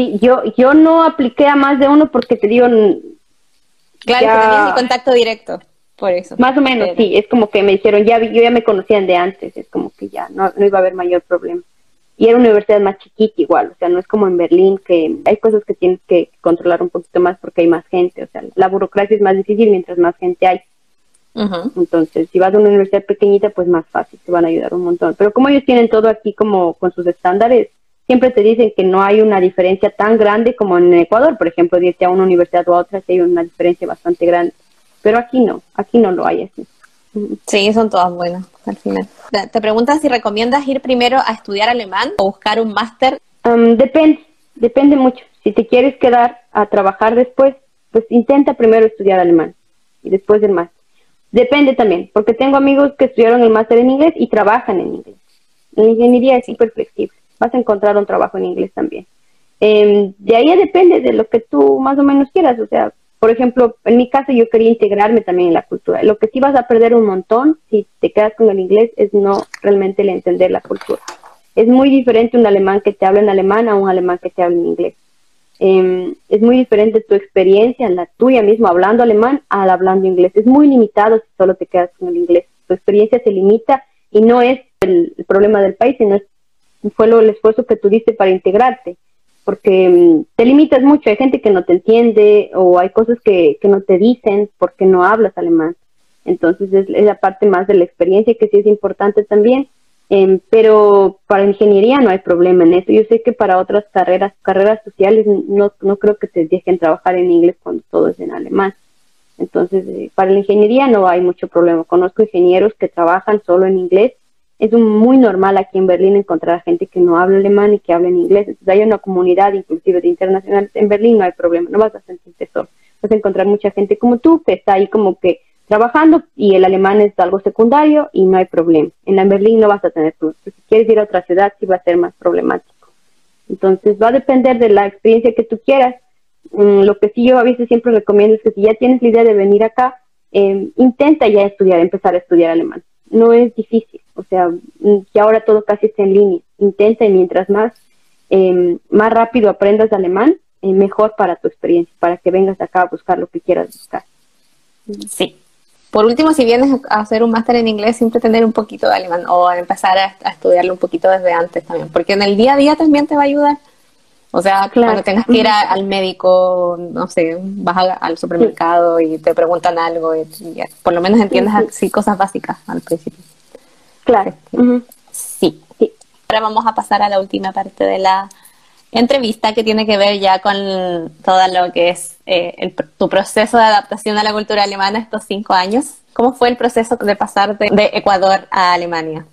Sí, yo, yo no apliqué a más de uno porque te digo... Claro, que tenías el contacto directo eso. Más o menos, sí, es como que me dijeron, ya, yo ya me conocían de antes, es como que ya no, no iba a haber mayor problema. Y era una universidad más chiquita igual, o sea, no es como en Berlín, que hay cosas que tienes que controlar un poquito más porque hay más gente, o sea, la burocracia es más difícil mientras más gente hay. Entonces, si vas a una universidad pequeñita, pues más fácil, te van a ayudar un montón. Pero como ellos tienen todo aquí como con sus estándares, siempre te dicen que no hay una diferencia tan grande como en Ecuador, por ejemplo, de irte a una universidad o a otra, si hay una diferencia bastante grande pero aquí no, aquí no lo hay así. Sí, son todas buenas al final. Te preguntas si recomiendas ir primero a estudiar alemán o buscar un máster. Um, depende, depende mucho. Si te quieres quedar a trabajar después, pues intenta primero estudiar alemán y después el máster. Depende también, porque tengo amigos que estudiaron el máster en inglés y trabajan en inglés. La ingeniería es súper flexible. Vas a encontrar un trabajo en inglés también. Em, de ahí depende de lo que tú más o menos quieras. O sea, por ejemplo, en mi caso yo quería integrarme también en la cultura. Lo que sí vas a perder un montón si te quedas con el inglés es no realmente el entender la cultura. es muy diferente un alemán que te habla en alemán a un alemán que te habla en inglés. Em, es muy diferente tu experiencia, la tuya mismo, hablando alemán al hablando inglés. Es muy limitado si solo te quedas con el inglés. Tu experiencia se limita y no es el, problema del país, sino es, fue lo, el esfuerzo que tú diste para integrarte. Porque em, te limitas mucho. Hay gente que no te entiende o hay cosas que, que no te dicen porque no hablas alemán. Entonces es, es la parte más de la experiencia que sí es importante también Em, pero para ingeniería no hay problema en eso. Yo sé que para otras carreras, carreras sociales, no, no creo que te dejen trabajar en inglés cuando todo es en alemán. Entonces, eh, para la ingeniería no hay mucho problema. Conozco ingenieros que trabajan solo en inglés. Es muy normal aquí en Berlín encontrar gente que no habla alemán y que habla en inglés. Entonces, hay una comunidad inclusive de internacionales. En Berlín no hay problema, no vas a sentirte solo. Vas a encontrar mucha gente como tú que está ahí como que trabajando y el alemán es algo secundario y no hay problema. En la Berlín no vas a tener problemas. Si quieres ir a otra ciudad sí va a ser más problemático. Entonces va a depender de la experiencia que tú quieras. Mm, lo que sí yo a veces siempre recomiendo es que si ya tienes la idea de venir acá, em, intenta ya estudiar, empezar a estudiar alemán. No es difícil, o sea, mm, que ahora todo casi está en línea. Intenta y mientras más, em, más rápido aprendas alemán, eh, mejor para tu experiencia, para que vengas acá a buscar lo que quieras buscar. Sí, por último, si vienes a hacer un máster en inglés, siempre tener un poquito de alemán o empezar a, estudiarlo un poquito desde antes también, porque en el día a día también te va a ayudar. O sea, cuando tengas que ir al médico, no sé, vas al supermercado y te preguntan algo, y, por lo menos entiendes así cosas básicas al principio. Claro. Sí. sí. Ahora vamos a pasar a la última parte de la entrevista que tiene que ver ya con todo lo que es eh, tu proceso de adaptación a la cultura alemana estos cinco años. ¿Cómo fue el proceso de pasar de, Ecuador a Alemania?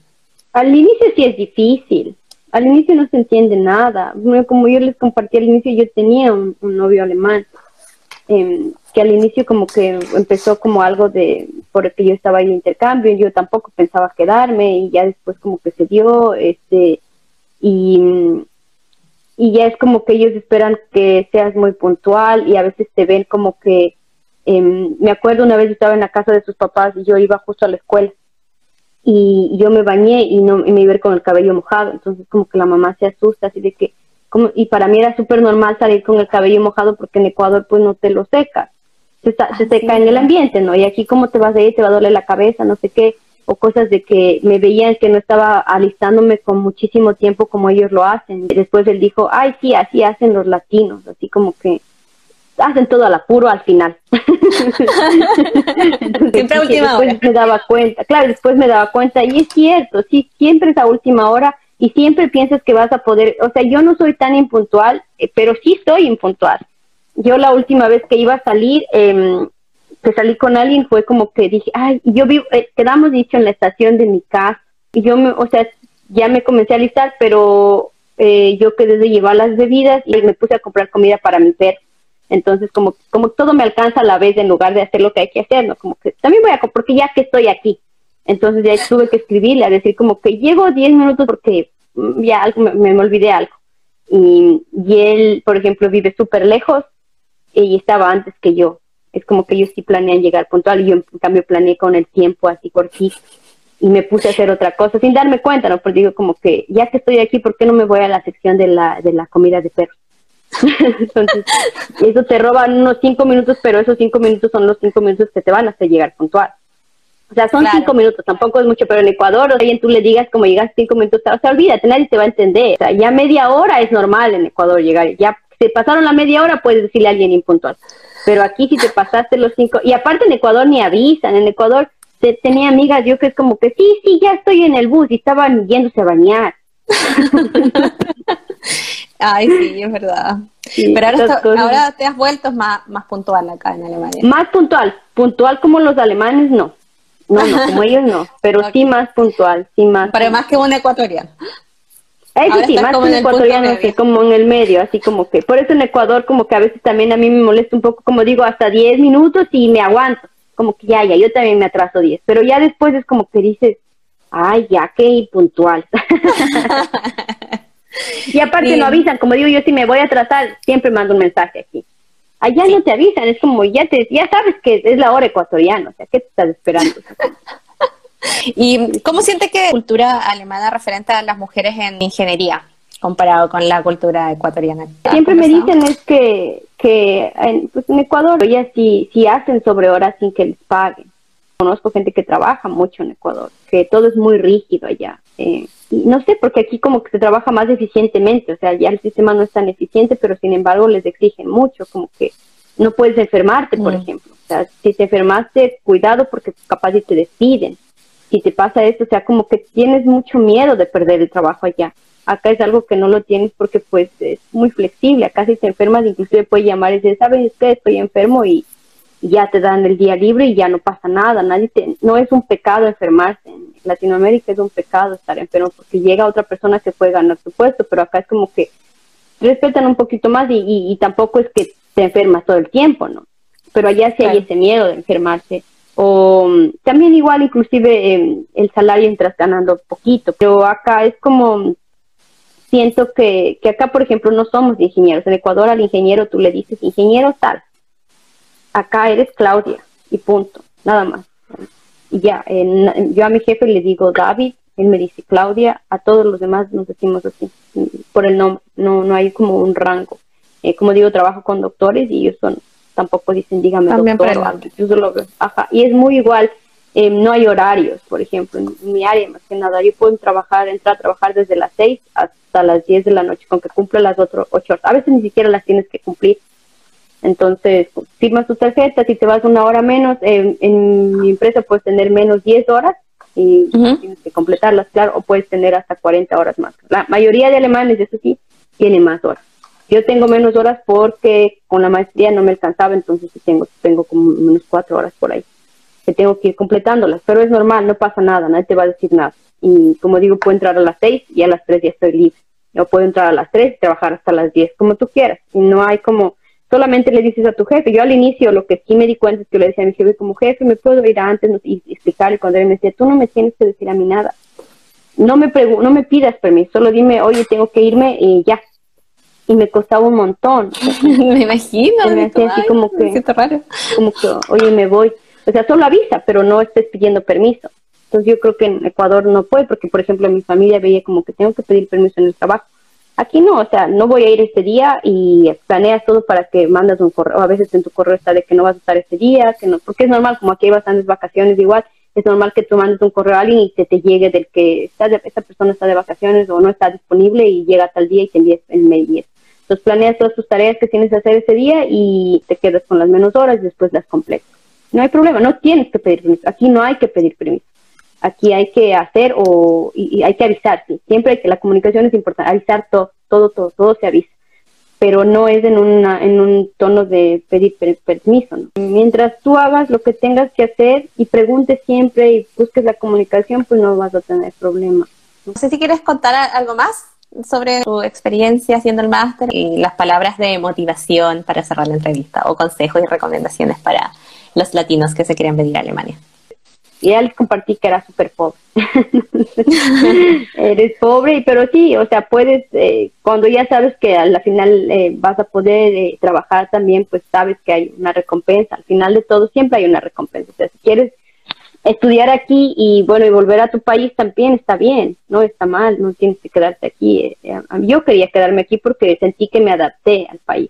Al inicio sí es difícil. Al inicio no se entiende nada. Como yo les compartí al inicio, yo tenía un, novio alemán. Em, que al inicio como que empezó como algo de, por el que yo estaba de intercambio, yo tampoco pensaba quedarme y ya después como que se dio, este, y, y ya es como que ellos esperan que seas muy puntual y a veces te ven como que, em, me acuerdo una vez estaba en la casa de sus papás y yo iba justo a la escuela y yo me bañé y no me iba a ver con el cabello mojado, entonces como que la mamá se asusta así de que, como, y para mí era súper normal salir con el cabello mojado porque en Ecuador pues no te lo secas, se, se seca en el ambiente, ¿no? Y aquí como te vas a ir, te va a doler la cabeza, no sé qué, o cosas de que me veían que no estaba alistándome con muchísimo tiempo como ellos lo hacen. Después él dijo, ay, sí, así hacen los latinos, así como que hacen todo al apuro al final. siempre a última después me daba cuenta, claro, después me daba cuenta, y es cierto, sí, siempre es a última hora y siempre piensas que vas a poder, o sea, yo no soy tan impuntual, eh, pero sí soy impuntual. Yo la última vez que iba a salir, eh, que salí con alguien fue como que dije, ay, yo vivo, eh, quedamos dicho en la estación de mi casa y yo, me, o sea, ya me comencé a listar, pero eh, yo quedé de llevar las bebidas y me puse a comprar comida para mi perro. Entonces, como, como todo me alcanza a la vez en lugar de hacer lo que hay que hacer, ¿no? Como que también voy a, porque ya que estoy aquí. Entonces ya tuve que escribirle, a decir como que llego 10 minutos porque mm, ya algo, me, me olvidé algo. Y, y él, por ejemplo, vive súper lejos y estaba antes que yo es como que ellos sí planean llegar puntual y yo en cambio planeé con el tiempo así cortito y me puse a hacer otra cosa sin darme cuenta, ¿no? Porque digo como que ya que estoy aquí, ¿por qué no me voy a la sección de la, de la comida de perros? Entonces, eso te roba unos cinco minutos, pero esos cinco minutos son los cinco minutos que te van a hacer llegar puntual. O sea, son cinco minutos, tampoco es mucho, pero en Ecuador, o sea, tú le digas como llegas cinco minutos, o sea, olvídate, nadie te va a entender. O sea, ya media hora es normal en Ecuador llegar. Ya se pasaron la media hora, puedes decirle a alguien impuntual pero aquí si te pasaste los cinco, y aparte en Ecuador ni avisan, en Ecuador te, tenía amigas yo que es como que sí, sí, ya estoy en el bus y estaban yéndose a bañar. Ay, sí, es verdad. pero ahora, ahora, te has vuelto más, más puntual acá en Alemania. Más puntual, puntual como los alemanes no. No, no, como ellos no, pero sí más puntual, sí más. Pero más que un ecuatoriano. Eso sí, más que ecuatoriano, que como en el medio, así como que, por eso en Ecuador como que a veces también a mí me molesta un poco, como digo, hasta 10 minutos y me aguanto, como que ya, ya, yo también me atraso 10, pero ya después es como que dices, ay, ya, qué puntual. y aparte no avisan, como digo yo, si me voy a atrasar, siempre mando un mensaje aquí. Allá no te avisan, es como, ya te, ya sabes que es la hora ecuatoriana, o sea, ¿qué te estás esperando? ¿Y cómo siente que la cultura alemana referente a las mujeres en ingeniería comparado con la cultura ecuatoriana? Siempre me dicen es que, que en, pues en Ecuador ya sí, sí hacen sobre horas sin que les paguen. Conozco gente que trabaja mucho en Ecuador, que todo es muy rígido allá. Eh, no sé, porque aquí como que se trabaja más eficientemente, o sea, ya el sistema no es tan eficiente, pero sin embargo les exigen mucho, como que no puedes enfermarte, por mm. ejemplo. O sea, si te enfermaste, cuidado porque capaz si te despiden. Si te pasa esto, o sea, como que tienes mucho miedo de perder el trabajo allá. Acá es algo que no lo tienes porque pues es muy flexible. Acá si te enfermas, inclusive puedes llamar y decir, ¿sabes qué? Estoy enfermo y ya te dan el día libre y ya no pasa nada. Nadie te, no es un pecado enfermarse. En Latinoamérica es un pecado estar enfermo porque llega otra persona que puede ganar tu puesto, pero acá es como que respetan un poquito más y, y tampoco es que te enfermas todo el tiempo, ¿no? Pero allá sí hay ese miedo de enfermarse. O también igual, inclusive em, el salario entras ganando poquito, pero acá es como, siento que, que acá, por ejemplo, no somos ingenieros. En Ecuador al ingeniero tú le dices ingeniero tal. Acá eres Claudia y punto, nada más. Y ya, yo a mi jefe le digo David, él me dice Claudia, a todos los demás nos decimos así, por el nombre, no, no hay como un rango. Eh, como digo, trabajo con doctores y ellos son, tampoco dicen dígame doctor o Ajá, y es muy igual, eh, no hay horarios, por ejemplo, en, mi área más que nada, yo puedo trabajar, entrar a trabajar desde las 6 hasta las 10 de la noche, con que cumpla las otras 8 horas, a veces ni siquiera las tienes que cumplir, entonces, firmas tu tarjeta, si te vas una hora menos, en mi empresa puedes tener menos 10 horas y tienes que completarlas, claro, o puedes tener hasta 40 horas más. La mayoría de alemanes, eso sí, tiene más horas. Yo tengo menos horas porque con la maestría no me alcanzaba, entonces tengo, tengo como menos cuatro horas por ahí. Que tengo que ir completándolas, pero es normal, no pasa nada, nadie te va a decir nada. Y como digo, puedo entrar a las seis y a las tres ya estoy libre. O puedo entrar a las tres y trabajar hasta las diez, como tú quieras. Y no hay como, solamente le dices a tu jefe. Yo al inicio lo que sí me di cuenta es que le decía a mi jefe como jefe, me puedo ir antes y explicarle cuando él me decía, tú no me tienes que decir a mí nada. No me, no me pidas permiso, solo dime, oye, tengo que irme y ya, y me costaba un montón. me imagino. Me hacía así como que, raro. como que, oye, me voy. O sea, solo avisa, pero no estés pidiendo permiso. Entonces yo creo que en Ecuador no puede, porque por ejemplo mi familia veía como que tengo que pedir permiso en el trabajo. Aquí no, o sea, no voy a ir este día y planeas todo para que mandas un correo. A veces en tu correo está de que no vas a estar este día, que no, porque es normal, como aquí hay bastantes vacaciones igual, es normal que tú mandes un correo a alguien y te, te llegue del que está de, esta persona está de vacaciones o no está disponible y llega tal día y te envíes el mail. Entonces planeas todas tus tareas que tienes que hacer ese día y te quedas con las menos horas y después las completas. No hay problema, no tienes que pedir permiso. Aquí no hay que pedir permiso. Aquí hay que hacer o y, hay que avisar. Siempre hay que la comunicación es importante. Avisar todo, todo, todo, todo se avisa. Pero no es en, una, un tono de pedir permiso. Mientras tú hagas lo que tengas que hacer y preguntes siempre y busques la comunicación, pues no vas a tener problema. No sé si quieres contar algo más sobre tu experiencia haciendo el máster y las palabras de motivación para cerrar la entrevista o consejos y recomendaciones para los latinos que se quieren venir a Alemania. Ya les compartí que era súper pobre. Eres pobre, pero sí, o sea, puedes, eh, cuando ya sabes que al final eh, vas a poder eh, trabajar también, pues sabes que hay una recompensa. Al final de todo siempre hay una recompensa. O sea, si quieres estudiar aquí y bueno, y volver a tu país también está bien, no está mal, no tienes que quedarte aquí. Eh, eh, yo quería quedarme aquí porque sentí que me adapté al país.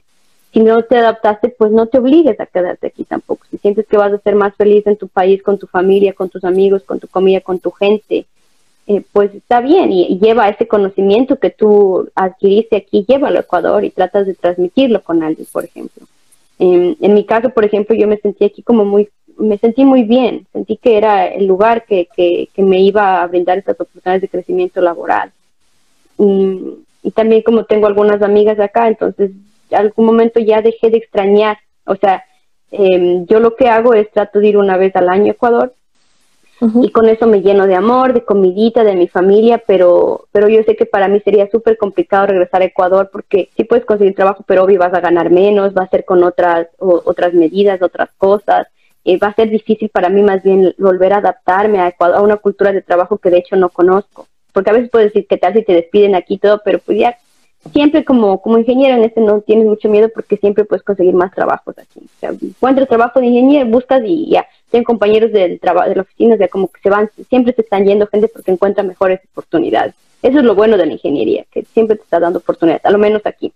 Si no te adaptaste, pues no te obligues a quedarte aquí tampoco. Si sientes que vas a ser más feliz en tu país, con tu familia, con tus amigos, con tu comida, con tu gente, eh, pues está bien y, lleva ese conocimiento que tú adquiriste aquí, llévalo a Ecuador y tratas de transmitirlo con alguien, por ejemplo. en mi caso, por ejemplo, yo me sentí aquí como muy me sentí muy bien, sentí que era el lugar que, que, me iba a brindar estas oportunidades de crecimiento laboral. Y, también como tengo algunas amigas acá, entonces algún momento ya dejé de extrañar, o sea, em, yo lo que hago es trato de ir una vez al año a Ecuador y con eso me lleno de amor, de comidita, de mi familia, pero, pero yo sé que para mí sería súper complicado regresar a Ecuador porque sí puedes conseguir trabajo, pero obvio vas a ganar menos, va a ser con otras, otras medidas, otras cosas. Eh, va a ser difícil para mí más bien volver a adaptarme a, a una cultura de trabajo que de hecho no conozco. Porque a veces puedes decir que tal si te despiden aquí y todo, pero pues ya siempre como, como ingeniero en este no tienes mucho miedo porque siempre puedes conseguir más trabajos aquí. O sea, encuentras trabajo de ingeniero, buscas y ya. Tienen compañeros del trabajo de la oficina, sea, como que se van, siempre se están yendo gente porque encuentran mejores oportunidades. Eso es lo bueno de la ingeniería, que siempre te está dando oportunidades, a lo menos aquí.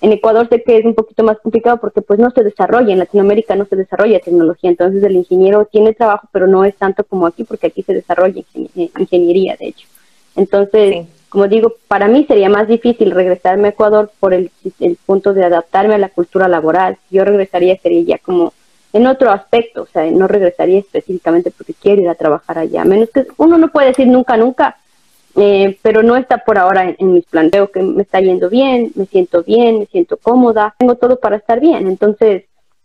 En Ecuador sé que es un poquito más complicado porque pues no se desarrolla, en Latinoamérica no se desarrolla tecnología, entonces el ingeniero tiene trabajo, pero no es tanto como aquí porque aquí se desarrolla ingeniería, de hecho. Entonces, como digo, para mí sería más difícil regresarme a Ecuador por el, el punto de adaptarme a la cultura laboral. Yo regresaría sería ya como en otro aspecto, o sea, no regresaría específicamente porque quiero ir a trabajar allá, menos que uno no puede decir nunca, nunca, eh, pero no está por ahora en, mis planes. Veo que me está yendo bien, me siento bien, me siento cómoda, tengo todo para estar bien. Entonces,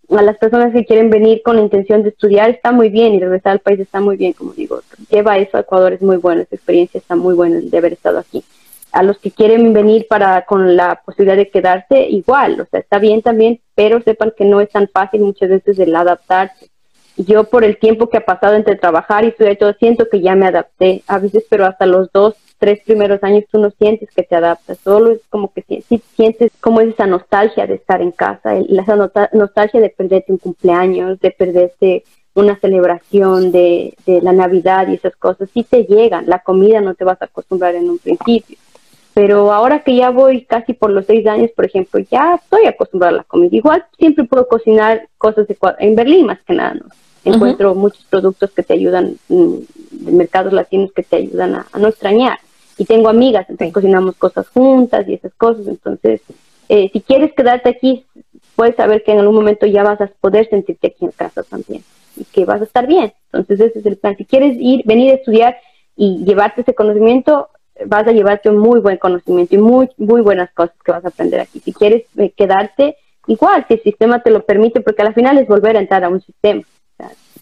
a las personas que quieren venir con la intención de estudiar está muy bien y regresar al país está muy bien, como digo. Lleva eso a Ecuador, es muy bueno, esa experiencia está muy buena de haber estado aquí. A los que quieren venir para con la posibilidad de quedarse, igual, o sea, está bien también, pero sepan que no es tan fácil muchas veces el adaptarse. Yo por el tiempo que ha pasado entre trabajar y estudiar todo, siento que ya me adapté. A veces, pero hasta los dos, tres primeros años tú no sientes que te adaptas, solo es como que sí, sientes como es esa nostalgia de estar en casa, esa nostalgia de perderte un cumpleaños, de perderte una celebración de, de la Navidad y esas cosas, sí te llegan, la comida no te vas a acostumbrar en un principio. Pero ahora que ya voy casi por los seis años, por ejemplo, ya estoy acostumbrada a la comida. Igual siempre puedo cocinar cosas de, en Berlín más que nada, ¿no? Encuentro muchos productos que te ayudan, mm, de mercados latinos que te ayudan a no extrañar y tengo amigas, entonces cocinamos cosas juntas y esas cosas. Entonces, eh, si quieres quedarte aquí, puedes saber que en algún momento ya vas a poder sentirte aquí en casa también y que vas a estar bien. Entonces, ese es el plan. Si quieres ir, venir a estudiar y llevarte ese conocimiento, vas a llevarte un muy buen conocimiento y muy, muy buenas cosas que vas a aprender aquí. Si quieres eh, quedarte, igual, si el sistema te lo permite, porque al final es volver a entrar a un sistema.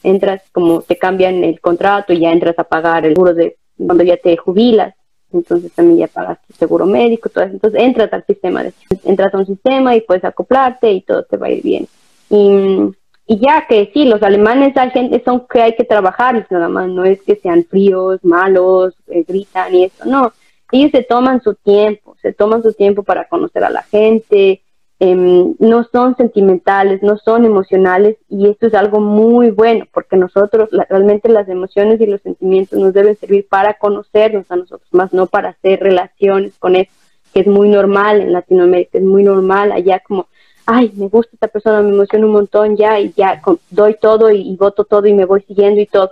Entras como te cambian el contrato y ya entras a pagar el seguro de cuando ya te jubilas entonces también ya pagas tu seguro médico, todo eso. entonces entras al sistema, de, entras a un sistema y puedes acoplarte y todo te va a ir bien. Y, ya que sí, los alemanes hay gente son que hay que trabajar, nada más, no es que sean fríos, malos, eh, gritan y eso, no, ellos se toman su tiempo, se toman su tiempo para conocer a la gente, Em, no son sentimentales, no son emocionales y esto es algo muy bueno porque nosotros realmente las emociones y los sentimientos nos deben servir para conocernos a nosotros más, no para hacer relaciones con eso, que es muy normal en Latinoamérica, es muy normal allá como, ay, me gusta esta persona, me emociona un montón ya y ya doy todo y voto todo y me voy siguiendo y todo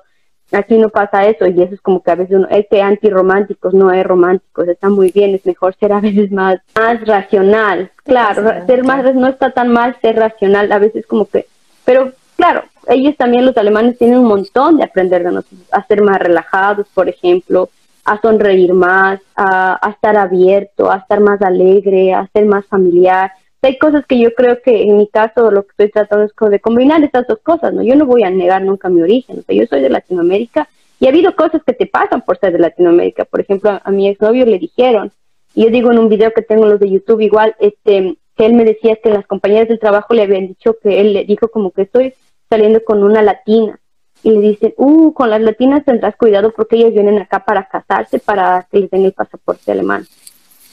Aquí no pasa eso y eso es como que a veces uno, este antirrománticos no es románticos, está muy bien, es mejor ser a veces más, más racional. Claro, ser más, no está tan mal ser racional, a veces como que, pero claro, ellos también los alemanes tienen un montón de aprender de nosotros, a ser más relajados, por ejemplo, a sonreír más, a, a estar abierto, a estar más alegre, a ser más familiar hay cosas que yo creo que en mi caso lo que estoy tratando es de combinar estas dos cosas, ¿no? Yo no voy a negar nunca mi origen, o sea, yo soy de Latinoamérica y ha habido cosas que te pasan por ser de Latinoamérica. Por ejemplo, a, mi exnovio le dijeron, y yo digo en un video que tengo los de YouTube igual, este, que él me decía que las compañeras del trabajo le habían dicho que él le dijo como que estoy saliendo con una latina. Y le dicen, uh, con las latinas tendrás cuidado porque ellas vienen acá para casarse, para que les den el pasaporte alemán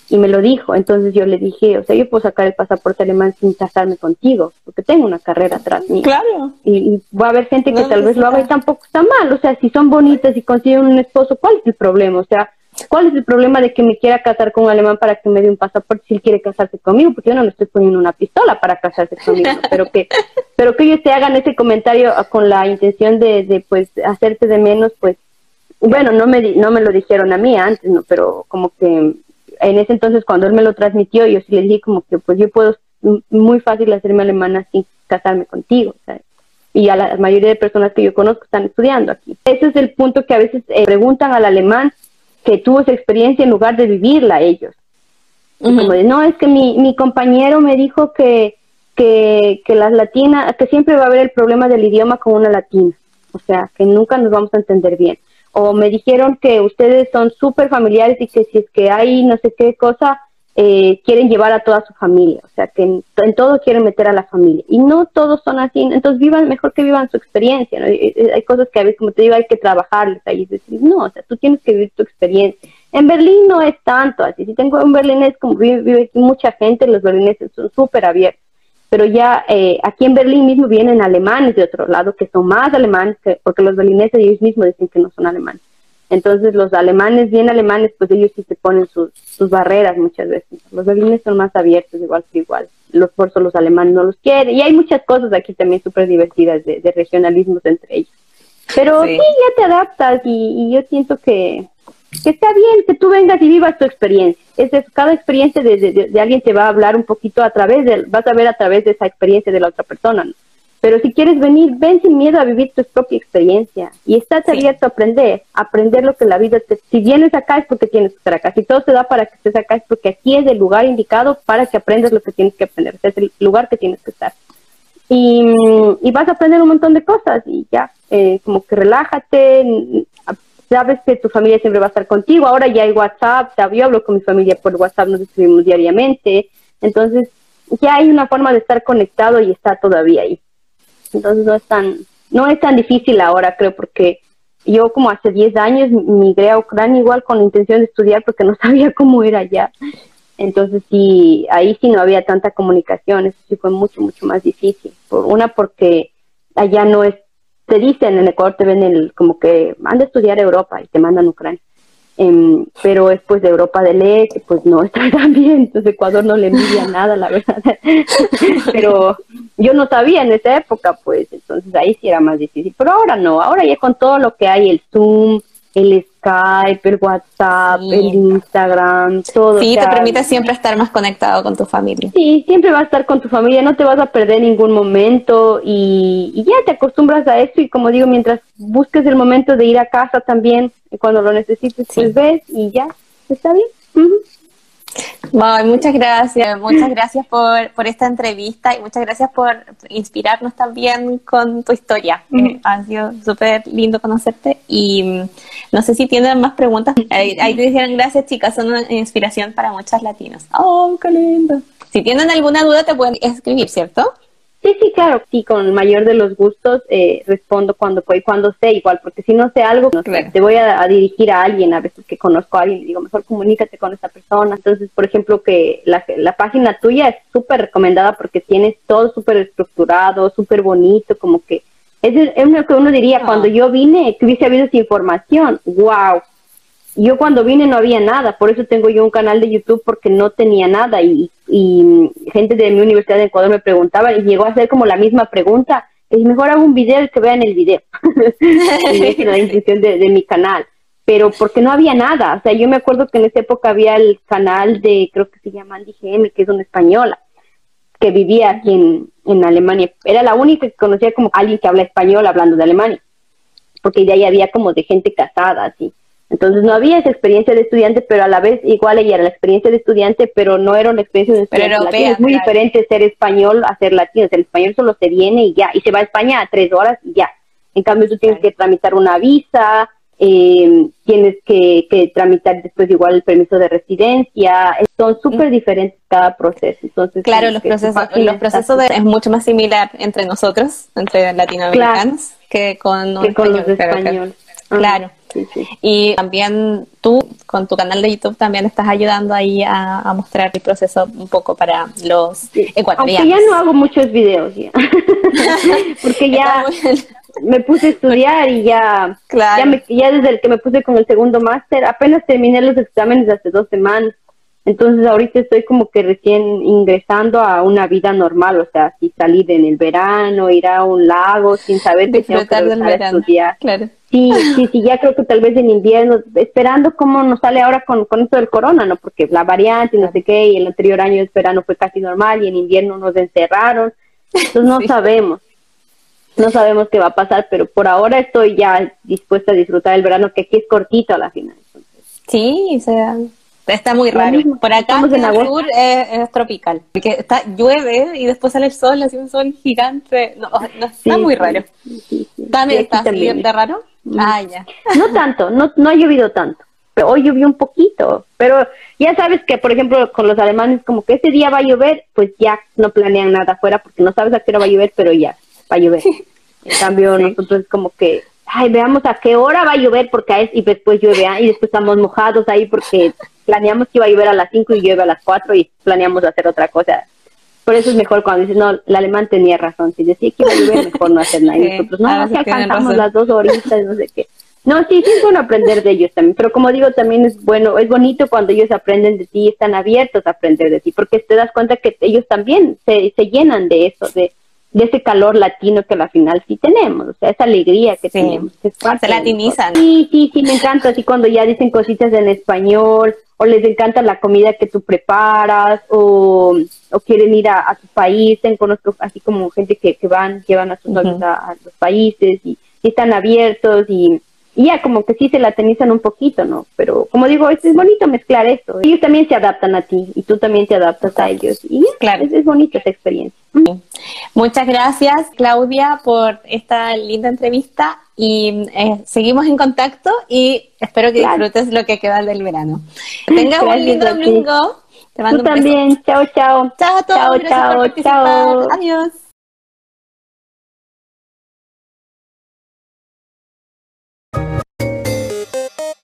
y me lo dijo. Entonces yo le dije, o sea, yo puedo sacar el pasaporte alemán sin casarme contigo, porque tengo una carrera atrás mí. Claro. Y, va a haber gente que tal vez lo haga y tampoco está mal. O sea, si son bonitas y consiguen un esposo, ¿cuál es el problema? O sea, ¿cuál es el problema de que me quiera casar con un alemán para que me dé un pasaporte si él quiere casarse conmigo? Porque yo no le estoy poniendo una pistola para casarse conmigo, pero que, pero que ellos te hagan ese comentario con la intención de, de pues, hacerte de menos, pues, bueno, no me, no me lo dijeron a mí antes, ¿no? Pero como que en ese entonces cuando él me lo transmitió, yo sí le dije como que pues yo puedo muy fácil hacerme alemana sin casarme contigo, Y a la mayoría de personas que yo conozco están estudiando aquí. Ese es el punto que a veces eh, preguntan al alemán que tuvo esa experiencia en lugar de vivirla ellos. Como de, no, es que mi, mi compañero me dijo que, que, que las latinas, que siempre va a haber el problema del idioma con una latina. O sea, que nunca nos vamos a entender bien o me dijeron que ustedes son súper familiares y que si es que hay no sé qué cosa, eh, quieren llevar a toda su familia, o sea, que en, todo quieren meter a la familia. Y no todos son así, entonces vivan, mejor que vivan su experiencia, ¿no? Hay cosas que a veces, como te digo, hay que trabajarles ahí, decir, no, o sea, tú tienes que vivir tu experiencia. En Berlín no es tanto así, si tengo un berlinés, como vive, aquí mucha gente, los berlineses son súper abiertos, pero ya eh, aquí en Berlín mismo vienen alemanes de otro lado, que son más alemanes, que, porque los berlineses ellos mismos dicen que no son alemanes entonces los alemanes, bien alemanes, pues ellos sí se ponen sus, barreras muchas veces. Los alemanes son más abiertos, igual que igual. Los por los alemanes no los quieren. Y hay muchas cosas aquí también súper divertidas de, regionalismos entre ellos. Pero sí, ya te adaptas y, yo siento que, está bien que tú vengas y vivas tu experiencia. Es cada experiencia de, de, alguien te va a hablar un poquito a través de, vas a ver a través de esa experiencia de la otra persona. ¿no? Pero si quieres venir, ven sin miedo a vivir tu propia experiencia y estás abierto a aprender, aprender lo que la vida te... Si vienes acá es porque tienes que estar acá. Si todo te da para que estés acá es porque aquí es el lugar indicado para que aprendas lo que tienes que aprender. es el lugar que tienes que estar. Y, vas a aprender un montón de cosas y ya, eh, como que relájate, sabes que tu familia siempre va a estar contigo. Ahora ya hay WhatsApp, yo hablo con mi familia por WhatsApp, nos escribimos diariamente. Entonces, ya hay una forma de estar conectado y está todavía ahí entonces no es tan, no es tan difícil ahora, creo, porque yo como hace 10 años migré a Ucrania igual con la intención de estudiar porque no sabía cómo era allá. Entonces sí, ahí sí no había tanta comunicación, eso sí fue mucho, mucho más difícil. Por, una porque allá no es, te dicen en Ecuador, te ven el, como que anda a estudiar Europa y te mandan a Ucrania. Em, pero después de Europa del Este, pues no está tan bien, entonces Ecuador no le envidia nada, la verdad. pero yo no sabía en esa época, pues, entonces ahí sí era más difícil. Pero ahora no, ahora ya con todo lo que hay, el Zoom, el Skype, el WhatsApp, el Instagram, todo. Sí, te permite siempre estar más conectado con tu familia. Sí, siempre vas a estar con tu familia, no te vas a perder ningún momento y, ya te acostumbras a eso y como digo, mientras busques el momento de ir a casa también, cuando lo necesites, pues ves y ya, está bien muchas gracias, muchas gracias por, por, esta entrevista y muchas gracias por inspirarnos también con tu historia. Eh, ha sido súper lindo conocerte y mm, no sé si tienen más preguntas. Ahí, te dijeron gracias chicas, son una inspiración para muchas latinas. Oh, qué lindo. Si tienen alguna duda te pueden escribir, ¿cierto? Sí, sí, claro, sí, con el mayor de los gustos eh, respondo cuando puedo cuando sé igual, porque si no sé algo, te voy a, dirigir a alguien, a veces que conozco a alguien y digo, mejor comunícate con esa persona. Entonces, por ejemplo, que la, la página tuya es súper recomendada porque tienes todo súper estructurado, súper bonito, como que es, es lo que uno diría, ah. cuando yo vine, que hubiese habido esa información, wow, yo cuando vine no había nada, por eso tengo yo un canal de YouTube porque no tenía nada y, gente de mi universidad de Ecuador me preguntaba y llegó a hacer como la misma pregunta, y mejor hago un video y que vean el video. y es la intención de, mi canal. Pero porque no había nada, o sea, yo me acuerdo que en esa época había el canal de, creo que se llama Andy GM, que es una española, que vivía aquí en, en Alemania. Era la única que conocía como alguien que habla español hablando de Alemania, porque de ahí había como de gente casada, así entonces no había esa experiencia de estudiante, pero a la vez igual ella era la experiencia de estudiante, pero no era una experiencia de estudiante. es muy diferente ser español a ser latino. el español solo se viene y ya, y se va a España a tres horas y ya. En cambio tú tienes que tramitar una visa, eh, tienes que, tramitar después igual el permiso de residencia. Son súper diferentes cada proceso. Entonces, claro, los procesos, los procesos es mucho más similar entre nosotros, entre latinoamericanos, que con, los españoles. Claro. Y también tú, con tu canal de YouTube, también estás ayudando ahí a, mostrar el proceso un poco para los ecuatorianos. Aunque ya no hago muchos videos ya. Porque ya me puse a estudiar y ya, ya, ya desde el que me puse con el segundo máster, apenas terminé los exámenes hace dos semanas. Entonces ahorita estoy como que recién ingresando a una vida normal, o sea, si salir en el verano, ir a un lago sin saber que tengo que estudiar. Claro. Sí, sí, sí, ya creo que tal vez en invierno, esperando cómo nos sale ahora con, con esto del corona, ¿no? Porque la variante y no sé qué, y el anterior año de verano fue casi normal y en invierno nos encerraron, entonces no sabemos, no sabemos qué va a pasar, pero por ahora estoy ya dispuesta a disfrutar el verano, que aquí es cortito a la final. Sí, o sea, Está muy raro. Por acá en el sur es, tropical. Porque está, llueve y después sale el sol, así un sol gigante. No, está muy raro. ¿También está así de raro? Ah, ya. No tanto, no, no ha llovido tanto. pero hoy llovió un poquito, pero ya sabes que, por ejemplo, con los alemanes, como que ese día va a llover, pues ya no planean nada afuera porque no sabes a qué hora va a llover, pero ya va a llover. En cambio, nosotros como que, ay, veamos a qué hora va a llover porque es, y después llueve, ah, y después estamos mojados ahí porque planeamos que iba a llover a las 5 y llueve a las 4 y planeamos hacer otra cosa. Por eso es mejor cuando dices, no, el alemán tenía razón, si decía que iba a llover, mejor no hacer nada. Y nosotros, no, no, si alcanzamos las dos horitas, no sé qué. No, sí, sí es bueno aprender de ellos también, pero como digo, también es bueno, es bonito cuando ellos aprenden de ti y están abiertos a aprender de ti, porque te das cuenta que ellos también se, se llenan de eso, de, de ese calor latino que al final sí tenemos, o sea, esa alegría que tenemos. Que se latinizan. Sí, sí, sí, me encanta, así cuando ya dicen cositas en español, o les encanta la comida que tú preparas, o, o quieren ir a, tu país, conozco así como gente que, que van, llevan a sus novios a, los países y están abiertos y y ya como que sí se latinizan un poquito, ¿no? Pero como digo, es, bonito mezclar esto. Ellos también se adaptan a ti y tú también te adaptas a ellos. Y claro. es, es bonita esa experiencia. Muchas gracias, Claudia, por esta linda entrevista y eh, seguimos en contacto y espero que disfrutes lo que queda del verano. Tenga un lindo domingo. Te mando Tú también. Chao, chao. Chao a todos. Chao, chao, chao. Adiós.